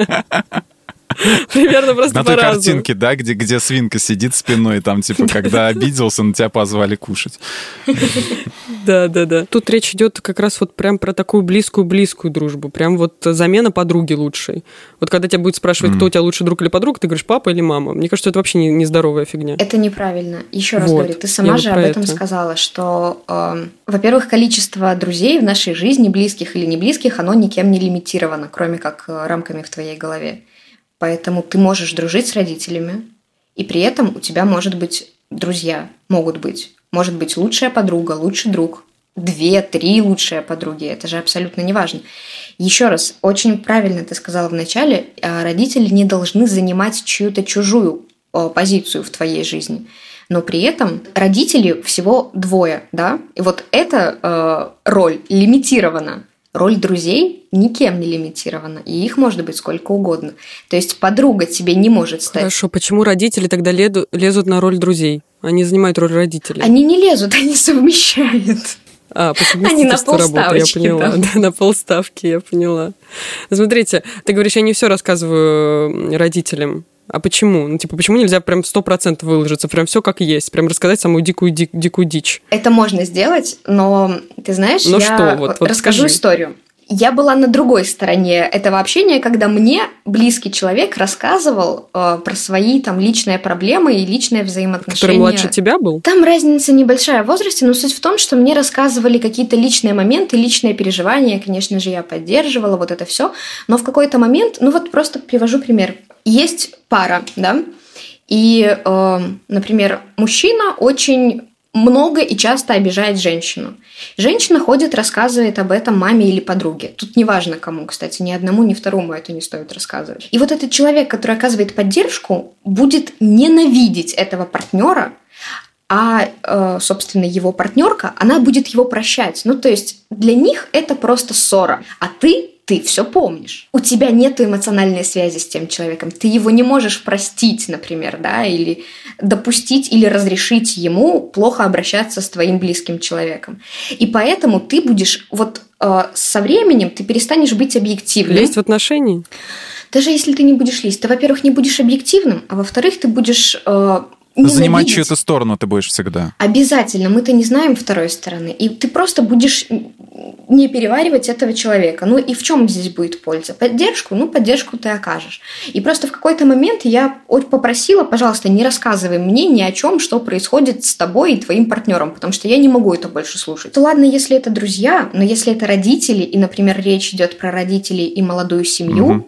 [SPEAKER 1] Примерно просто
[SPEAKER 2] На той
[SPEAKER 1] по-разному.
[SPEAKER 2] картинке, да, где, где свинка сидит спиной, там, типа, когда обиделся, на тебя позвали кушать.
[SPEAKER 1] Да, да, да. Тут речь идет как раз вот прям про такую близкую-близкую дружбу. Прям вот замена подруги лучшей. Вот когда тебя будет спрашивать, кто у тебя лучший друг или подруга, ты говоришь, папа или мама. Мне кажется, это вообще не- нездоровая фигня.
[SPEAKER 3] Это неправильно. Еще раз говорю, ты сама же об этом
[SPEAKER 1] это.
[SPEAKER 3] сказала, что, эм, во-первых, количество друзей в нашей жизни, близких или не близких, оно никем не лимитировано, кроме как э, рамками в твоей голове. Поэтому ты можешь дружить с родителями, и при этом у тебя может быть друзья, могут быть. Может быть лучшая подруга, лучший друг, две, три лучшие подруги. Это же абсолютно не важно. Еще раз, очень правильно ты сказала вначале, а, родители не должны занимать чью-то чужую э, позицию в твоей жизни. Но при этом родители всего двое, да? И вот эта э, роль лимитирована. Роль друзей никем не лимитирована, и их может быть сколько угодно. То есть подруга тебе не может стать.
[SPEAKER 1] Хорошо, почему родители тогда лезут на роль друзей? Они занимают роль родителей.
[SPEAKER 3] Они не лезут, они совмещают.
[SPEAKER 1] А, по
[SPEAKER 3] Они на
[SPEAKER 1] работы, я поняла.
[SPEAKER 3] да.
[SPEAKER 1] Да, на полставки, я поняла. Смотрите, ты говоришь, я не все рассказываю родителям. А почему? Ну, типа, почему нельзя прям сто процентов выложиться, прям все как есть, прям рассказать самую дикую, ди- дикую дичь?
[SPEAKER 3] Это можно сделать, но ты знаешь,
[SPEAKER 1] Ну
[SPEAKER 3] я
[SPEAKER 1] что, вот- вот
[SPEAKER 3] расскажу
[SPEAKER 1] скажи.
[SPEAKER 3] историю. Я была на другой стороне этого общения, когда мне близкий человек рассказывал э, про свои там личные проблемы и личные взаимоотношения.
[SPEAKER 1] Который младше тебя был?
[SPEAKER 3] Там разница небольшая в возрасте, но суть в том, что мне рассказывали какие-то личные моменты, личные переживания. Конечно же, я поддерживала вот это все. Но в какой-то момент, ну вот просто привожу пример. Есть пара, да, и, э, например, мужчина очень много и часто обижает женщину. Женщина ходит, рассказывает об этом маме или подруге. Тут неважно кому, кстати, ни одному, ни второму это не стоит рассказывать. И вот этот человек, который оказывает поддержку, будет ненавидеть этого партнера, а, э, собственно, его партнерка, она будет его прощать. Ну, то есть для них это просто ссора. А ты, ты все помнишь. У тебя нет эмоциональной связи с тем человеком. Ты его не можешь простить, например, да, или допустить или разрешить ему плохо обращаться с твоим близким человеком. И поэтому ты будешь вот э, со временем ты перестанешь быть объективным.
[SPEAKER 1] Лезть в отношения?
[SPEAKER 3] Даже если ты не будешь лезть, ты, во-первых, не будешь объективным, а во-вторых, ты будешь э,
[SPEAKER 2] Занимать
[SPEAKER 3] ненавидеть.
[SPEAKER 2] чью-то сторону ты будешь всегда.
[SPEAKER 3] Обязательно, мы-то не знаем второй стороны. И ты просто будешь не переваривать этого человека. Ну и в чем здесь будет польза? Поддержку? Ну, поддержку ты окажешь. И просто в какой-то момент я попросила, пожалуйста, не рассказывай мне ни о чем, что происходит с тобой и твоим партнером, потому что я не могу это больше слушать. То ладно, если это друзья, но если это родители, и, например, речь идет про родителей и молодую семью,
[SPEAKER 2] Мгм.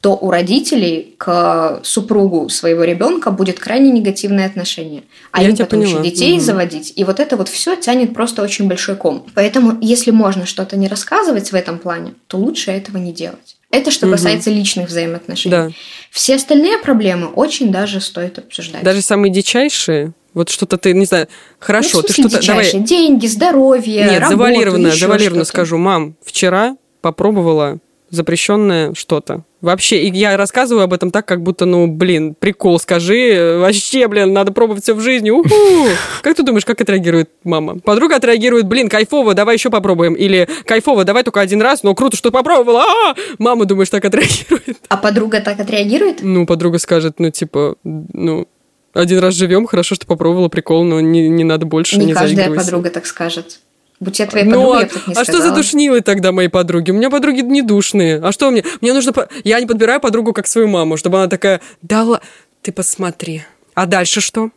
[SPEAKER 3] То у родителей к супругу своего ребенка будет крайне негативное отношение. А
[SPEAKER 1] Я
[SPEAKER 3] им потом
[SPEAKER 1] поняла.
[SPEAKER 3] еще детей
[SPEAKER 1] Мгм.
[SPEAKER 3] заводить. И вот это вот все тянет просто очень большой ком. Поэтому, если можно что-то не рассказывать в этом плане, то лучше этого не делать. Это что
[SPEAKER 1] Мгм.
[SPEAKER 3] касается личных взаимоотношений.
[SPEAKER 1] Да.
[SPEAKER 3] Все остальные проблемы очень даже стоит обсуждать.
[SPEAKER 1] Даже самые дичайшие, вот что-то ты, не знаю,
[SPEAKER 3] Ну,
[SPEAKER 1] хорошо,
[SPEAKER 3] в
[SPEAKER 1] ты что-то... Давай.
[SPEAKER 3] Деньги, здоровье,
[SPEAKER 1] Нет,
[SPEAKER 3] работу,
[SPEAKER 1] завалированно, завалированно скажу. Мам, вчера попробовала запрещенное что-то. Вообще, и я рассказываю об этом так, как будто, ну, блин, прикол, скажи, вообще, блин, надо пробовать все в жизни. Уху! Как ты думаешь, как отреагирует мама? Подруга отреагирует, блин, кайфово, давай еще попробуем. Или кайфово, давай только один раз, но круто, что попробовала. А! Мама, думаешь, так отреагирует?
[SPEAKER 3] А подруга так отреагирует?
[SPEAKER 1] Ну, подруга скажет, ну, типа, ну, один раз живем, хорошо, что попробовала, прикол, но не, не надо больше, не,
[SPEAKER 3] Не каждая подруга так скажет. Будь я твоей
[SPEAKER 1] Ну,
[SPEAKER 3] подругой,
[SPEAKER 1] а,
[SPEAKER 3] я бы так не
[SPEAKER 1] а что
[SPEAKER 3] сказала.
[SPEAKER 1] за душнилы тогда мои подруги? У меня подруги не душные. А что мне? Мне нужно... Я не подбираю подругу как свою маму, чтобы она такая, да ты посмотри. А дальше что?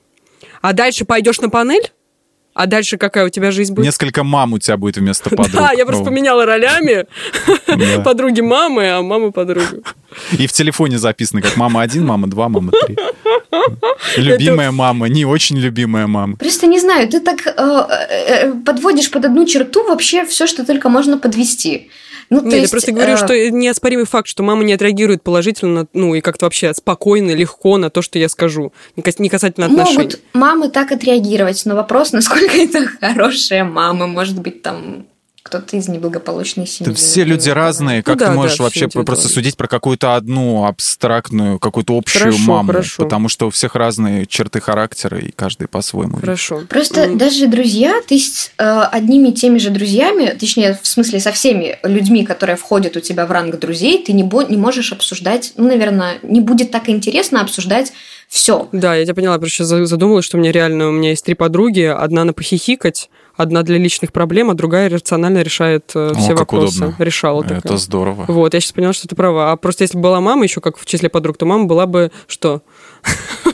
[SPEAKER 1] А дальше пойдешь на панель? А дальше какая у тебя жизнь будет?
[SPEAKER 2] Несколько мам у тебя будет вместо подруг.
[SPEAKER 1] Да, я просто
[SPEAKER 2] Ну,
[SPEAKER 1] поменяла ролями. Подруги мамы, а мамы подругу.
[SPEAKER 2] И в телефоне записано, как мама один, мама два, мама три. Любимая мама, не очень любимая мама.
[SPEAKER 3] Просто не знаю, ты так э, э, подводишь под одну черту вообще все, что только можно подвести. Ну,
[SPEAKER 1] Нет, я
[SPEAKER 3] есть,
[SPEAKER 1] просто говорю,
[SPEAKER 3] э,
[SPEAKER 1] что неоспоримый факт, что мама не отреагирует положительно, ну и как-то вообще спокойно, легко на то, что я скажу, не касательно отношений.
[SPEAKER 3] Могут мамы так отреагировать, но вопрос, насколько это хорошая мама, может быть, там кто-то из неблагополучной семьи.
[SPEAKER 2] Да все люди разные. Как
[SPEAKER 1] Ну да,
[SPEAKER 2] ты
[SPEAKER 1] да,
[SPEAKER 2] можешь
[SPEAKER 1] все
[SPEAKER 2] вообще просто судить про какую-то одну абстрактную, какую-то общую
[SPEAKER 1] Хорошо,
[SPEAKER 2] маму?
[SPEAKER 1] хорошо.
[SPEAKER 2] Потому что у всех разные черты характера, и каждый по-своему. видит.
[SPEAKER 1] Хорошо.
[SPEAKER 3] Просто
[SPEAKER 1] М.
[SPEAKER 3] даже друзья, ты с э, одними и теми же друзьями, точнее, в смысле, со всеми людьми, которые входят у тебя в ранг друзей, ты не, бо- не можешь обсуждать, ну, наверное, не будет так интересно обсуждать все.
[SPEAKER 1] Да, я тебя поняла, просто сейчас за- задумалась, что у меня реально, у меня есть три подруги, одна на похихикать, одна для личных проблем, а другая рационально решает э,
[SPEAKER 2] О,
[SPEAKER 1] все
[SPEAKER 2] как
[SPEAKER 1] вопросы.
[SPEAKER 2] удобно.
[SPEAKER 1] Решала
[SPEAKER 2] Это
[SPEAKER 1] такая.
[SPEAKER 2] здорово.
[SPEAKER 1] Вот, я сейчас поняла, что ты права. А просто если бы была мама еще как в числе подруг, то мама была бы что?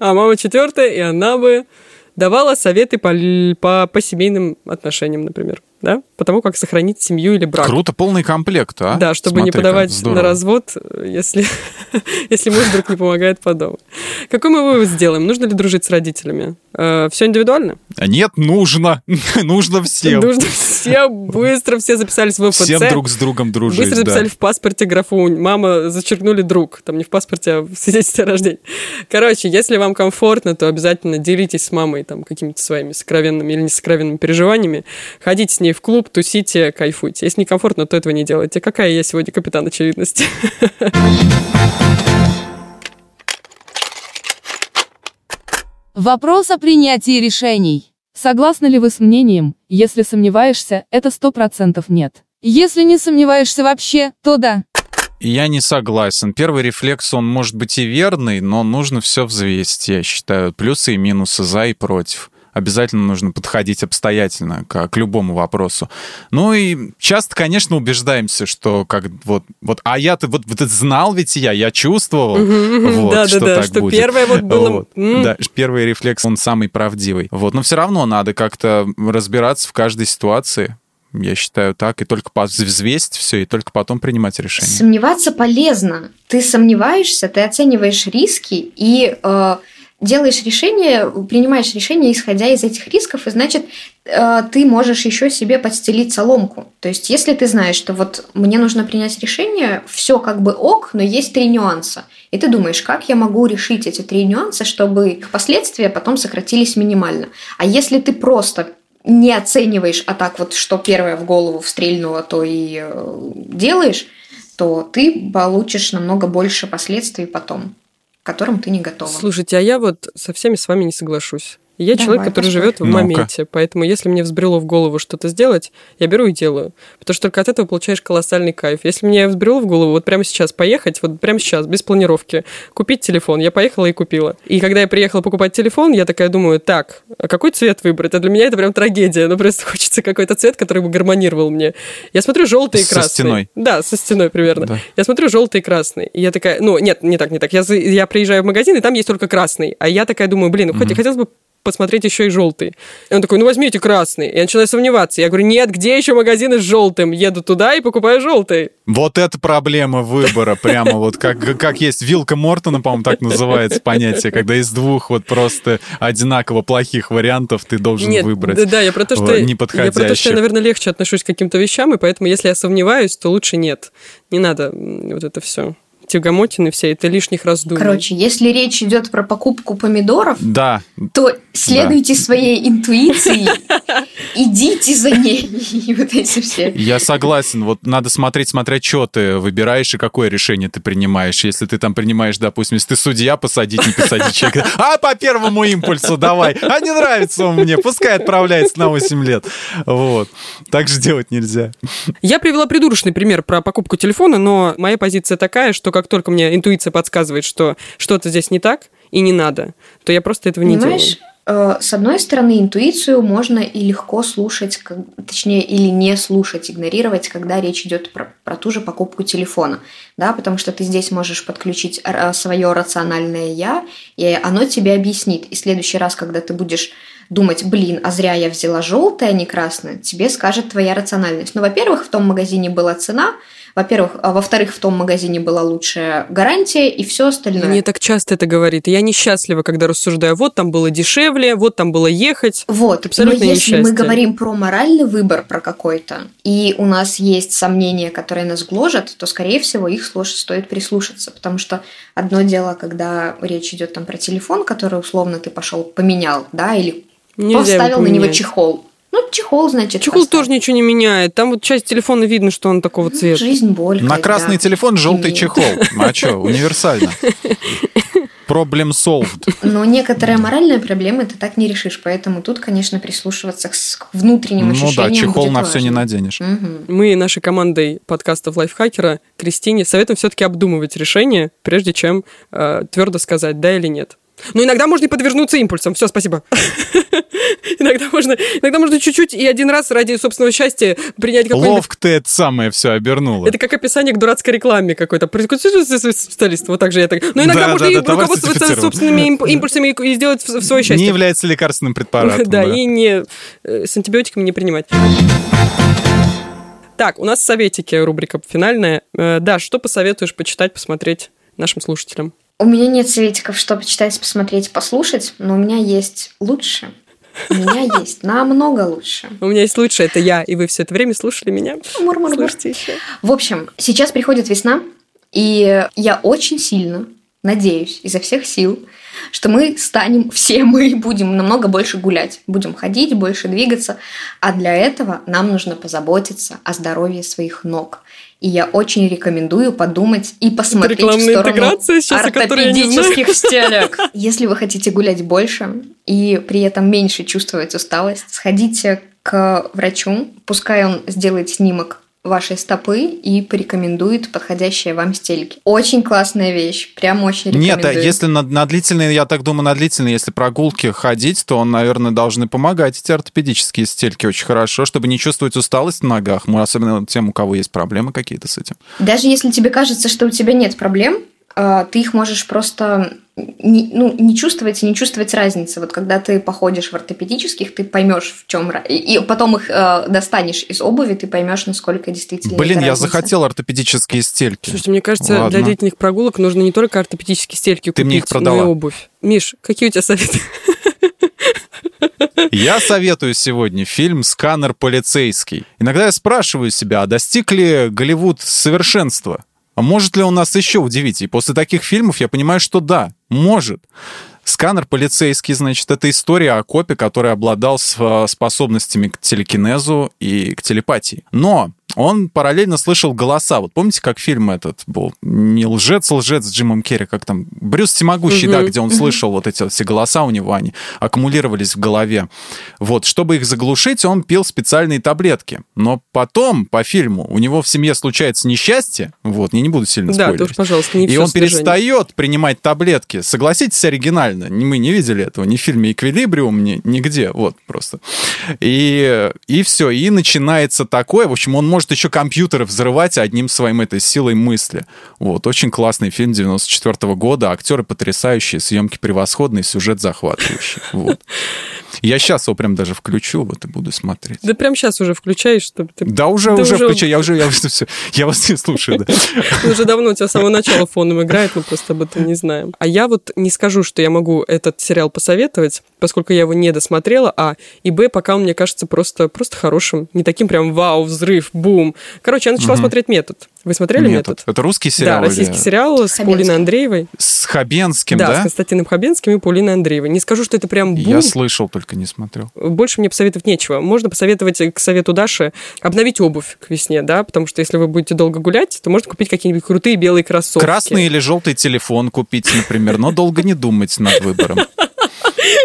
[SPEAKER 1] А мама четвертая, и она бы давала советы по, по, по семейным отношениям, например. Да? По тому, как сохранить семью или брак.
[SPEAKER 2] Круто, полный комплект, а?
[SPEAKER 1] Да, чтобы не
[SPEAKER 2] Смотри-ка,
[SPEAKER 1] подавать на развод, если, если муж вдруг не помогает по дому. Какой мы вывод сделаем? Нужно ли дружить с родителями? все индивидуально?
[SPEAKER 2] Нет, нужно. нужно всем.
[SPEAKER 1] Нужно все быстро, все записались в ФЦ.
[SPEAKER 2] Всем друг с другом дружить,
[SPEAKER 1] Быстро
[SPEAKER 2] да.
[SPEAKER 1] записали в паспорте графу «мама» зачеркнули «друг». Там не в паспорте, а в свидетельстве о рождении. Короче, если вам комфортно, то обязательно делитесь с мамой там какими-то своими сокровенными или несокровенными переживаниями. Ходите с ней в клуб, тусите, кайфуйте. Если некомфортно, то этого не делайте. Какая я сегодня капитан очевидности?
[SPEAKER 5] Вопрос о принятии решений. Согласны ли вы с мнением, если сомневаешься, это сто процентов нет. Если не сомневаешься вообще, то да.
[SPEAKER 2] Я не согласен. Первый рефлекс, он может быть и верный, но нужно все взвесить, я считаю. Плюсы и минусы, за и против обязательно нужно подходить обстоятельно к, к любому вопросу. Ну и часто, конечно, убеждаемся, что как вот, вот а я-то вот, вот это знал ведь я, я чувствовал, вот,
[SPEAKER 1] да,
[SPEAKER 2] что
[SPEAKER 1] да, да,
[SPEAKER 2] так
[SPEAKER 1] что
[SPEAKER 2] будет.
[SPEAKER 1] первое вот было...
[SPEAKER 2] Вот. Да, первый рефлекс, он самый правдивый. Вот, но все равно надо как-то разбираться в каждой ситуации. Я считаю так, и только взвесить все, и только потом принимать решение.
[SPEAKER 3] Сомневаться полезно. Ты сомневаешься, ты оцениваешь риски, и э, делаешь решение, принимаешь решение, исходя из этих рисков, и значит, э, ты можешь еще себе подстелить соломку. То есть, если ты знаешь, что вот мне нужно принять решение, все как бы ок, но есть три нюанса. И ты думаешь, как я могу решить эти три нюанса, чтобы их последствия потом сократились минимально. А если ты просто не оцениваешь, а так вот, что первое в голову встрельнуло, то и э, делаешь, то ты получишь намного больше последствий потом которым ты не готова.
[SPEAKER 1] Слушайте, а я вот со всеми с вами не соглашусь. Я
[SPEAKER 3] Давай,
[SPEAKER 1] человек, который
[SPEAKER 3] поспорь.
[SPEAKER 1] живет в
[SPEAKER 2] Ну-ка.
[SPEAKER 1] моменте, поэтому если мне взбрело в голову что-то сделать, я беру и делаю. Потому что только от этого получаешь колоссальный кайф. Если мне взбрело в голову вот прямо сейчас поехать, вот прямо сейчас, без планировки, купить телефон, я поехала и купила. И когда я приехала покупать телефон, я такая думаю, так, а какой цвет выбрать? А для меня это прям трагедия. Ну, просто хочется какой-то цвет, который бы гармонировал мне. Я смотрю желтый и
[SPEAKER 2] Со
[SPEAKER 1] красный.
[SPEAKER 2] стеной.
[SPEAKER 1] Да, со стеной примерно.
[SPEAKER 2] Да.
[SPEAKER 1] Я смотрю желтый и красный. И я такая, ну, нет, не так, не так. Я, я приезжаю в магазин, и там есть только красный. А я такая думаю, блин, ну, хоть хотелось бы посмотреть еще и желтый. И он такой, ну возьмите красный. И я начинаю сомневаться. Я говорю, нет, где еще магазины с желтым? Еду туда и покупаю желтый.
[SPEAKER 2] Вот это проблема выбора, прямо вот как, как есть вилка Мортона, по-моему, так называется понятие, когда из двух вот просто одинаково плохих вариантов ты должен
[SPEAKER 1] Нет,
[SPEAKER 2] выбрать.
[SPEAKER 1] да, да, я про то, что я про то, что я, наверное, легче отношусь к каким-то вещам, и поэтому, если я сомневаюсь, то лучше нет. Не надо вот это все. Тягомотины все, это лишних раздумий.
[SPEAKER 3] Короче, если речь идет про покупку помидоров,
[SPEAKER 2] Да,
[SPEAKER 3] то следуйте своей интуиции, идите за ней. И вот эти все.
[SPEAKER 2] я согласен. Вот надо смотреть, смотря что ты выбираешь и какое решение ты принимаешь. Если ты там принимаешь, допустим, если ты судья, посадить, не посадить человека. А по первому импульсу давай. А не нравится он мне, пускай отправляется на 8 лет. Вот. Так же делать нельзя.
[SPEAKER 1] Я привела придурочный пример про покупку телефона, но моя позиция такая, что как только мне интуиция подсказывает, что что-то здесь не так и не надо, то я просто этого не
[SPEAKER 3] Понимаешь,
[SPEAKER 1] делаю.
[SPEAKER 3] э, с одной стороны, интуицию можно и легко слушать, точнее, или не слушать, игнорировать, когда речь идет про, про ту же покупку телефона, да, потому что ты здесь можешь подключить свое рациональное я, и оно тебе объяснит. И в следующий раз, когда ты будешь думать, блин, а зря я взяла желтое, а не красное, тебе скажет твоя рациональность. Ну, во-первых, в том магазине была цена, во-первых, а во-вторых, в том магазине была лучшая гарантия и все остальное.
[SPEAKER 1] Мне так часто это говорит. Я несчастлива, когда рассуждаю, вот там было дешевле, вот там было ехать.
[SPEAKER 3] Вот,
[SPEAKER 1] Абсолютное
[SPEAKER 3] но если мы
[SPEAKER 1] несчастье.
[SPEAKER 3] говорим про моральный выбор про какой-то, и у нас есть сомнения, которые нас гложат, то, скорее всего, их стоит прислушаться, потому что одно дело, когда речь идет там про телефон, который условно ты пошел поменял, да, или
[SPEAKER 1] Нельзя
[SPEAKER 3] поставил на него чехол. Ну, чехол, значит,
[SPEAKER 1] Чехол
[SPEAKER 3] поставил.
[SPEAKER 1] тоже ничего не меняет. Там вот часть телефона видно, что он такого цвета.
[SPEAKER 3] Жизнь боль.
[SPEAKER 2] На красный телефон желтый
[SPEAKER 3] имеет.
[SPEAKER 2] чехол. А что, универсально. Проблем solved.
[SPEAKER 3] Но некоторые моральные проблемы ты так не решишь, поэтому тут, конечно, прислушиваться к внутренним
[SPEAKER 2] Ну
[SPEAKER 3] ощущениям
[SPEAKER 2] да, чехол
[SPEAKER 3] будет
[SPEAKER 2] на все не
[SPEAKER 3] важно.
[SPEAKER 2] наденешь.
[SPEAKER 3] Мгм.
[SPEAKER 1] Мы нашей командой подкастов Лайфхакера Кристине советуем все-таки обдумывать решение, прежде чем э, твердо сказать да или нет. Но иногда можно и подвернуться импульсом. Все, спасибо. Иногда можно, иногда можно чуть-чуть и один раз ради собственного счастья принять какой-нибудь...
[SPEAKER 2] Ловко ты это самое все обернула.
[SPEAKER 1] Это как описание к дурацкой рекламе какой-то. Специалист, вот так же я так. Но иногда
[SPEAKER 2] Да,
[SPEAKER 1] можно и руководствоваться собственными имп- импульсами и сделать в свое
[SPEAKER 2] Не
[SPEAKER 1] счастье.
[SPEAKER 2] является лекарственным препаратом.
[SPEAKER 1] Да,
[SPEAKER 2] да.
[SPEAKER 1] и не э, с антибиотиками не принимать. Так, у нас советики, рубрика финальная. Э, Да, что посоветуешь почитать, посмотреть нашим слушателям?
[SPEAKER 3] У меня нет советиков, что почитать, посмотреть, послушать, но у меня есть лучше. У меня есть намного лучше.
[SPEAKER 1] У меня есть лучшее, это я, и вы все это время слушали меня.
[SPEAKER 3] Мур-мур-мур.
[SPEAKER 1] Слушайте еще.
[SPEAKER 3] В общем, сейчас приходит весна, и я очень сильно надеюсь, изо всех сил, что мы станем, все мы будем намного больше гулять, будем ходить, больше двигаться, а для этого нам нужно позаботиться о здоровье своих ног. И я очень рекомендую подумать и посмотреть в сторону сейчас, ортопедических стелек. Если вы хотите гулять больше и при этом меньше чувствовать усталость, сходите к врачу, пускай он сделает снимок вашей стопы и порекомендует подходящие вам стельки. Очень классная вещь, прям очень рекомендую.
[SPEAKER 2] Нет, а если на, на длительные, я так думаю, на длительные, если прогулки ходить, то, наверное, должны помогать эти ортопедические стельки очень хорошо, чтобы не чувствовать усталость в ногах, особенно тем, у кого есть проблемы какие-то с этим.
[SPEAKER 3] Даже если тебе кажется, что у тебя нет проблем, ты их можешь просто не, ну, не чувствовать и не чувствовать разницы. Вот когда ты походишь в ортопедических, ты поймешь, в чем и потом их э, достанешь из обуви, ты поймешь, насколько действительно.
[SPEAKER 2] Блин, я разница. захотел ортопедические стельки.
[SPEAKER 1] Слушайте, мне кажется, Ладно. для длительных прогулок нужно не только ортопедические стельки ты купить, мне их продала. но и обувь. Миш, какие у тебя советы?
[SPEAKER 2] Я советую сегодня фильм «Сканер полицейский». Иногда я спрашиваю себя, а достиг ли Голливуд совершенства? А может ли он нас еще удивить? И после таких фильмов я понимаю, что да, может. Сканер полицейский, значит, это история о копе, который обладал способностями к телекинезу и к телепатии. Но он параллельно слышал голоса. Вот помните, как фильм этот был? Не лжец, лжец с Джимом Керри, как там? Брюс Всемогущий, да, где он слышал вот эти все голоса у него, они аккумулировались в голове. Вот, чтобы их заглушить, он пил специальные таблетки. Но потом, по фильму, у него в семье случается несчастье, вот, я не буду сильно да, спойлерить. Да,
[SPEAKER 1] тоже, пожалуйста, не
[SPEAKER 2] И он перестает принимать таблетки. Согласитесь, оригинально. Мы не видели этого ни в фильме «Эквилибриум», ни, нигде, вот, просто. И, и все, и начинается такое, в общем, он может может еще компьютеры взрывать одним своим этой силой мысли. Вот, очень классный фильм 94 -го года, актеры потрясающие, съемки превосходные, сюжет захватывающий. Вот. Я сейчас его прям даже включу, вот и буду смотреть.
[SPEAKER 1] Да прям сейчас уже включаешь, чтобы ты...
[SPEAKER 2] Да уже, уже, уже включаю, я уже, я уже все, я вас не слушаю, да.
[SPEAKER 1] Уже давно у тебя с самого начала фоном играет, мы просто об этом не знаем. А я вот не скажу, что я могу этот сериал посоветовать, поскольку я его не досмотрела, а и б, пока он мне кажется просто, просто хорошим, не таким прям вау, взрыв, бум. Короче, я начала смотреть «Метод». Вы смотрели «Метод»? «Метод»?
[SPEAKER 2] Это русский сериал?
[SPEAKER 1] Да, российский или... сериал с Паулиной Андреевой.
[SPEAKER 2] С Хабенским, да?
[SPEAKER 1] Да, с Константином Хабенским и Паулиной Андреевой. Не скажу, что это прям бум.
[SPEAKER 2] Я слышал, только не смотрел.
[SPEAKER 1] Больше мне посоветовать нечего. Можно посоветовать к совету Даши обновить обувь к весне, да, потому что если вы будете долго гулять, то можно купить какие-нибудь крутые белые кроссовки.
[SPEAKER 2] Красный или желтый телефон купить, например, но долго не думать над выбором.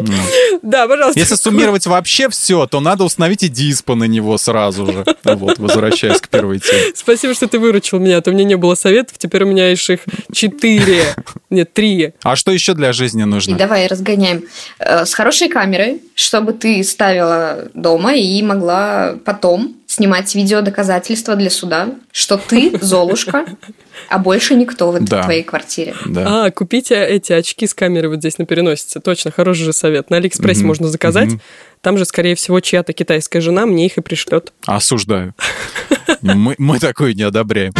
[SPEAKER 1] Да, пожалуйста.
[SPEAKER 2] Если суммировать вообще все, то надо установить и диспо на него сразу же. Вот, возвращаясь к первой теме.
[SPEAKER 1] Спасибо, что ты выручил меня, а то у меня не было советов, теперь у меня есть их четыре, нет, три.
[SPEAKER 2] А что еще для жизни нужно?
[SPEAKER 3] И давай разгоняем. Э, с хорошей камерой, чтобы ты ставила дома и могла потом снимать видео доказательства для суда, что ты Золушка, а больше никто в этой да. твоей квартире.
[SPEAKER 1] Да. А, купите эти очки с камерой вот здесь на переносице. Точно, хороший же совет. На Алиэкспрессе mm-hmm. можно заказать. Mm-hmm. Там же, скорее всего, чья-то китайская жена мне их и пришлет.
[SPEAKER 2] Осуждаю. Мы, мы такое не одобряем.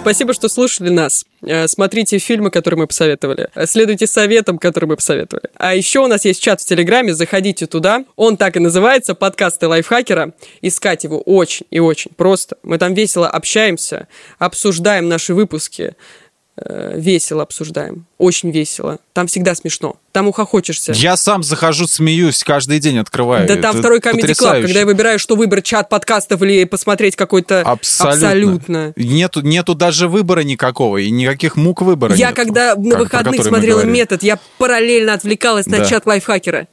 [SPEAKER 1] Спасибо, что слушали нас. Э, смотрите фильмы, которые мы посоветовали. Следуйте советам, которые мы посоветовали. А еще у нас есть чат в Телеграме, заходите туда. Он так и называется, подкасты лайфхакера. Искать его очень и очень просто. Мы там весело общаемся, обсуждаем наши выпуски. Э, весело обсуждаем. Очень весело. Там всегда смешно. Там ухохочешься.
[SPEAKER 2] Я сам захожу, смеюсь, каждый день открываю.
[SPEAKER 1] Да там второй Comedy Club, когда я выбираю, что выбрать, чат подкастов или посмотреть какой-то...
[SPEAKER 2] Абсолютно. Абсолютно. Нету, нету даже выбора никакого, и никаких мук выбора
[SPEAKER 1] Я
[SPEAKER 2] нету,
[SPEAKER 1] когда на выходных смотрела метод, я параллельно отвлекалась да. на чат лайфхакера.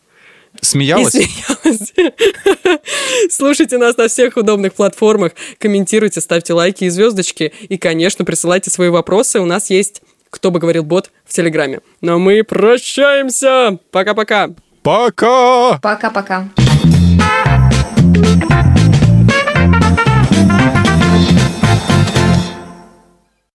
[SPEAKER 2] Смеялась?
[SPEAKER 1] И смеялась. Слушайте нас на всех удобных платформах, комментируйте, ставьте лайки и звездочки. И, конечно, присылайте свои вопросы. У нас есть «Кто бы говорил бот» в Телеграме. Но мы прощаемся! Пока-пока!
[SPEAKER 2] Пока!
[SPEAKER 3] Пока-пока.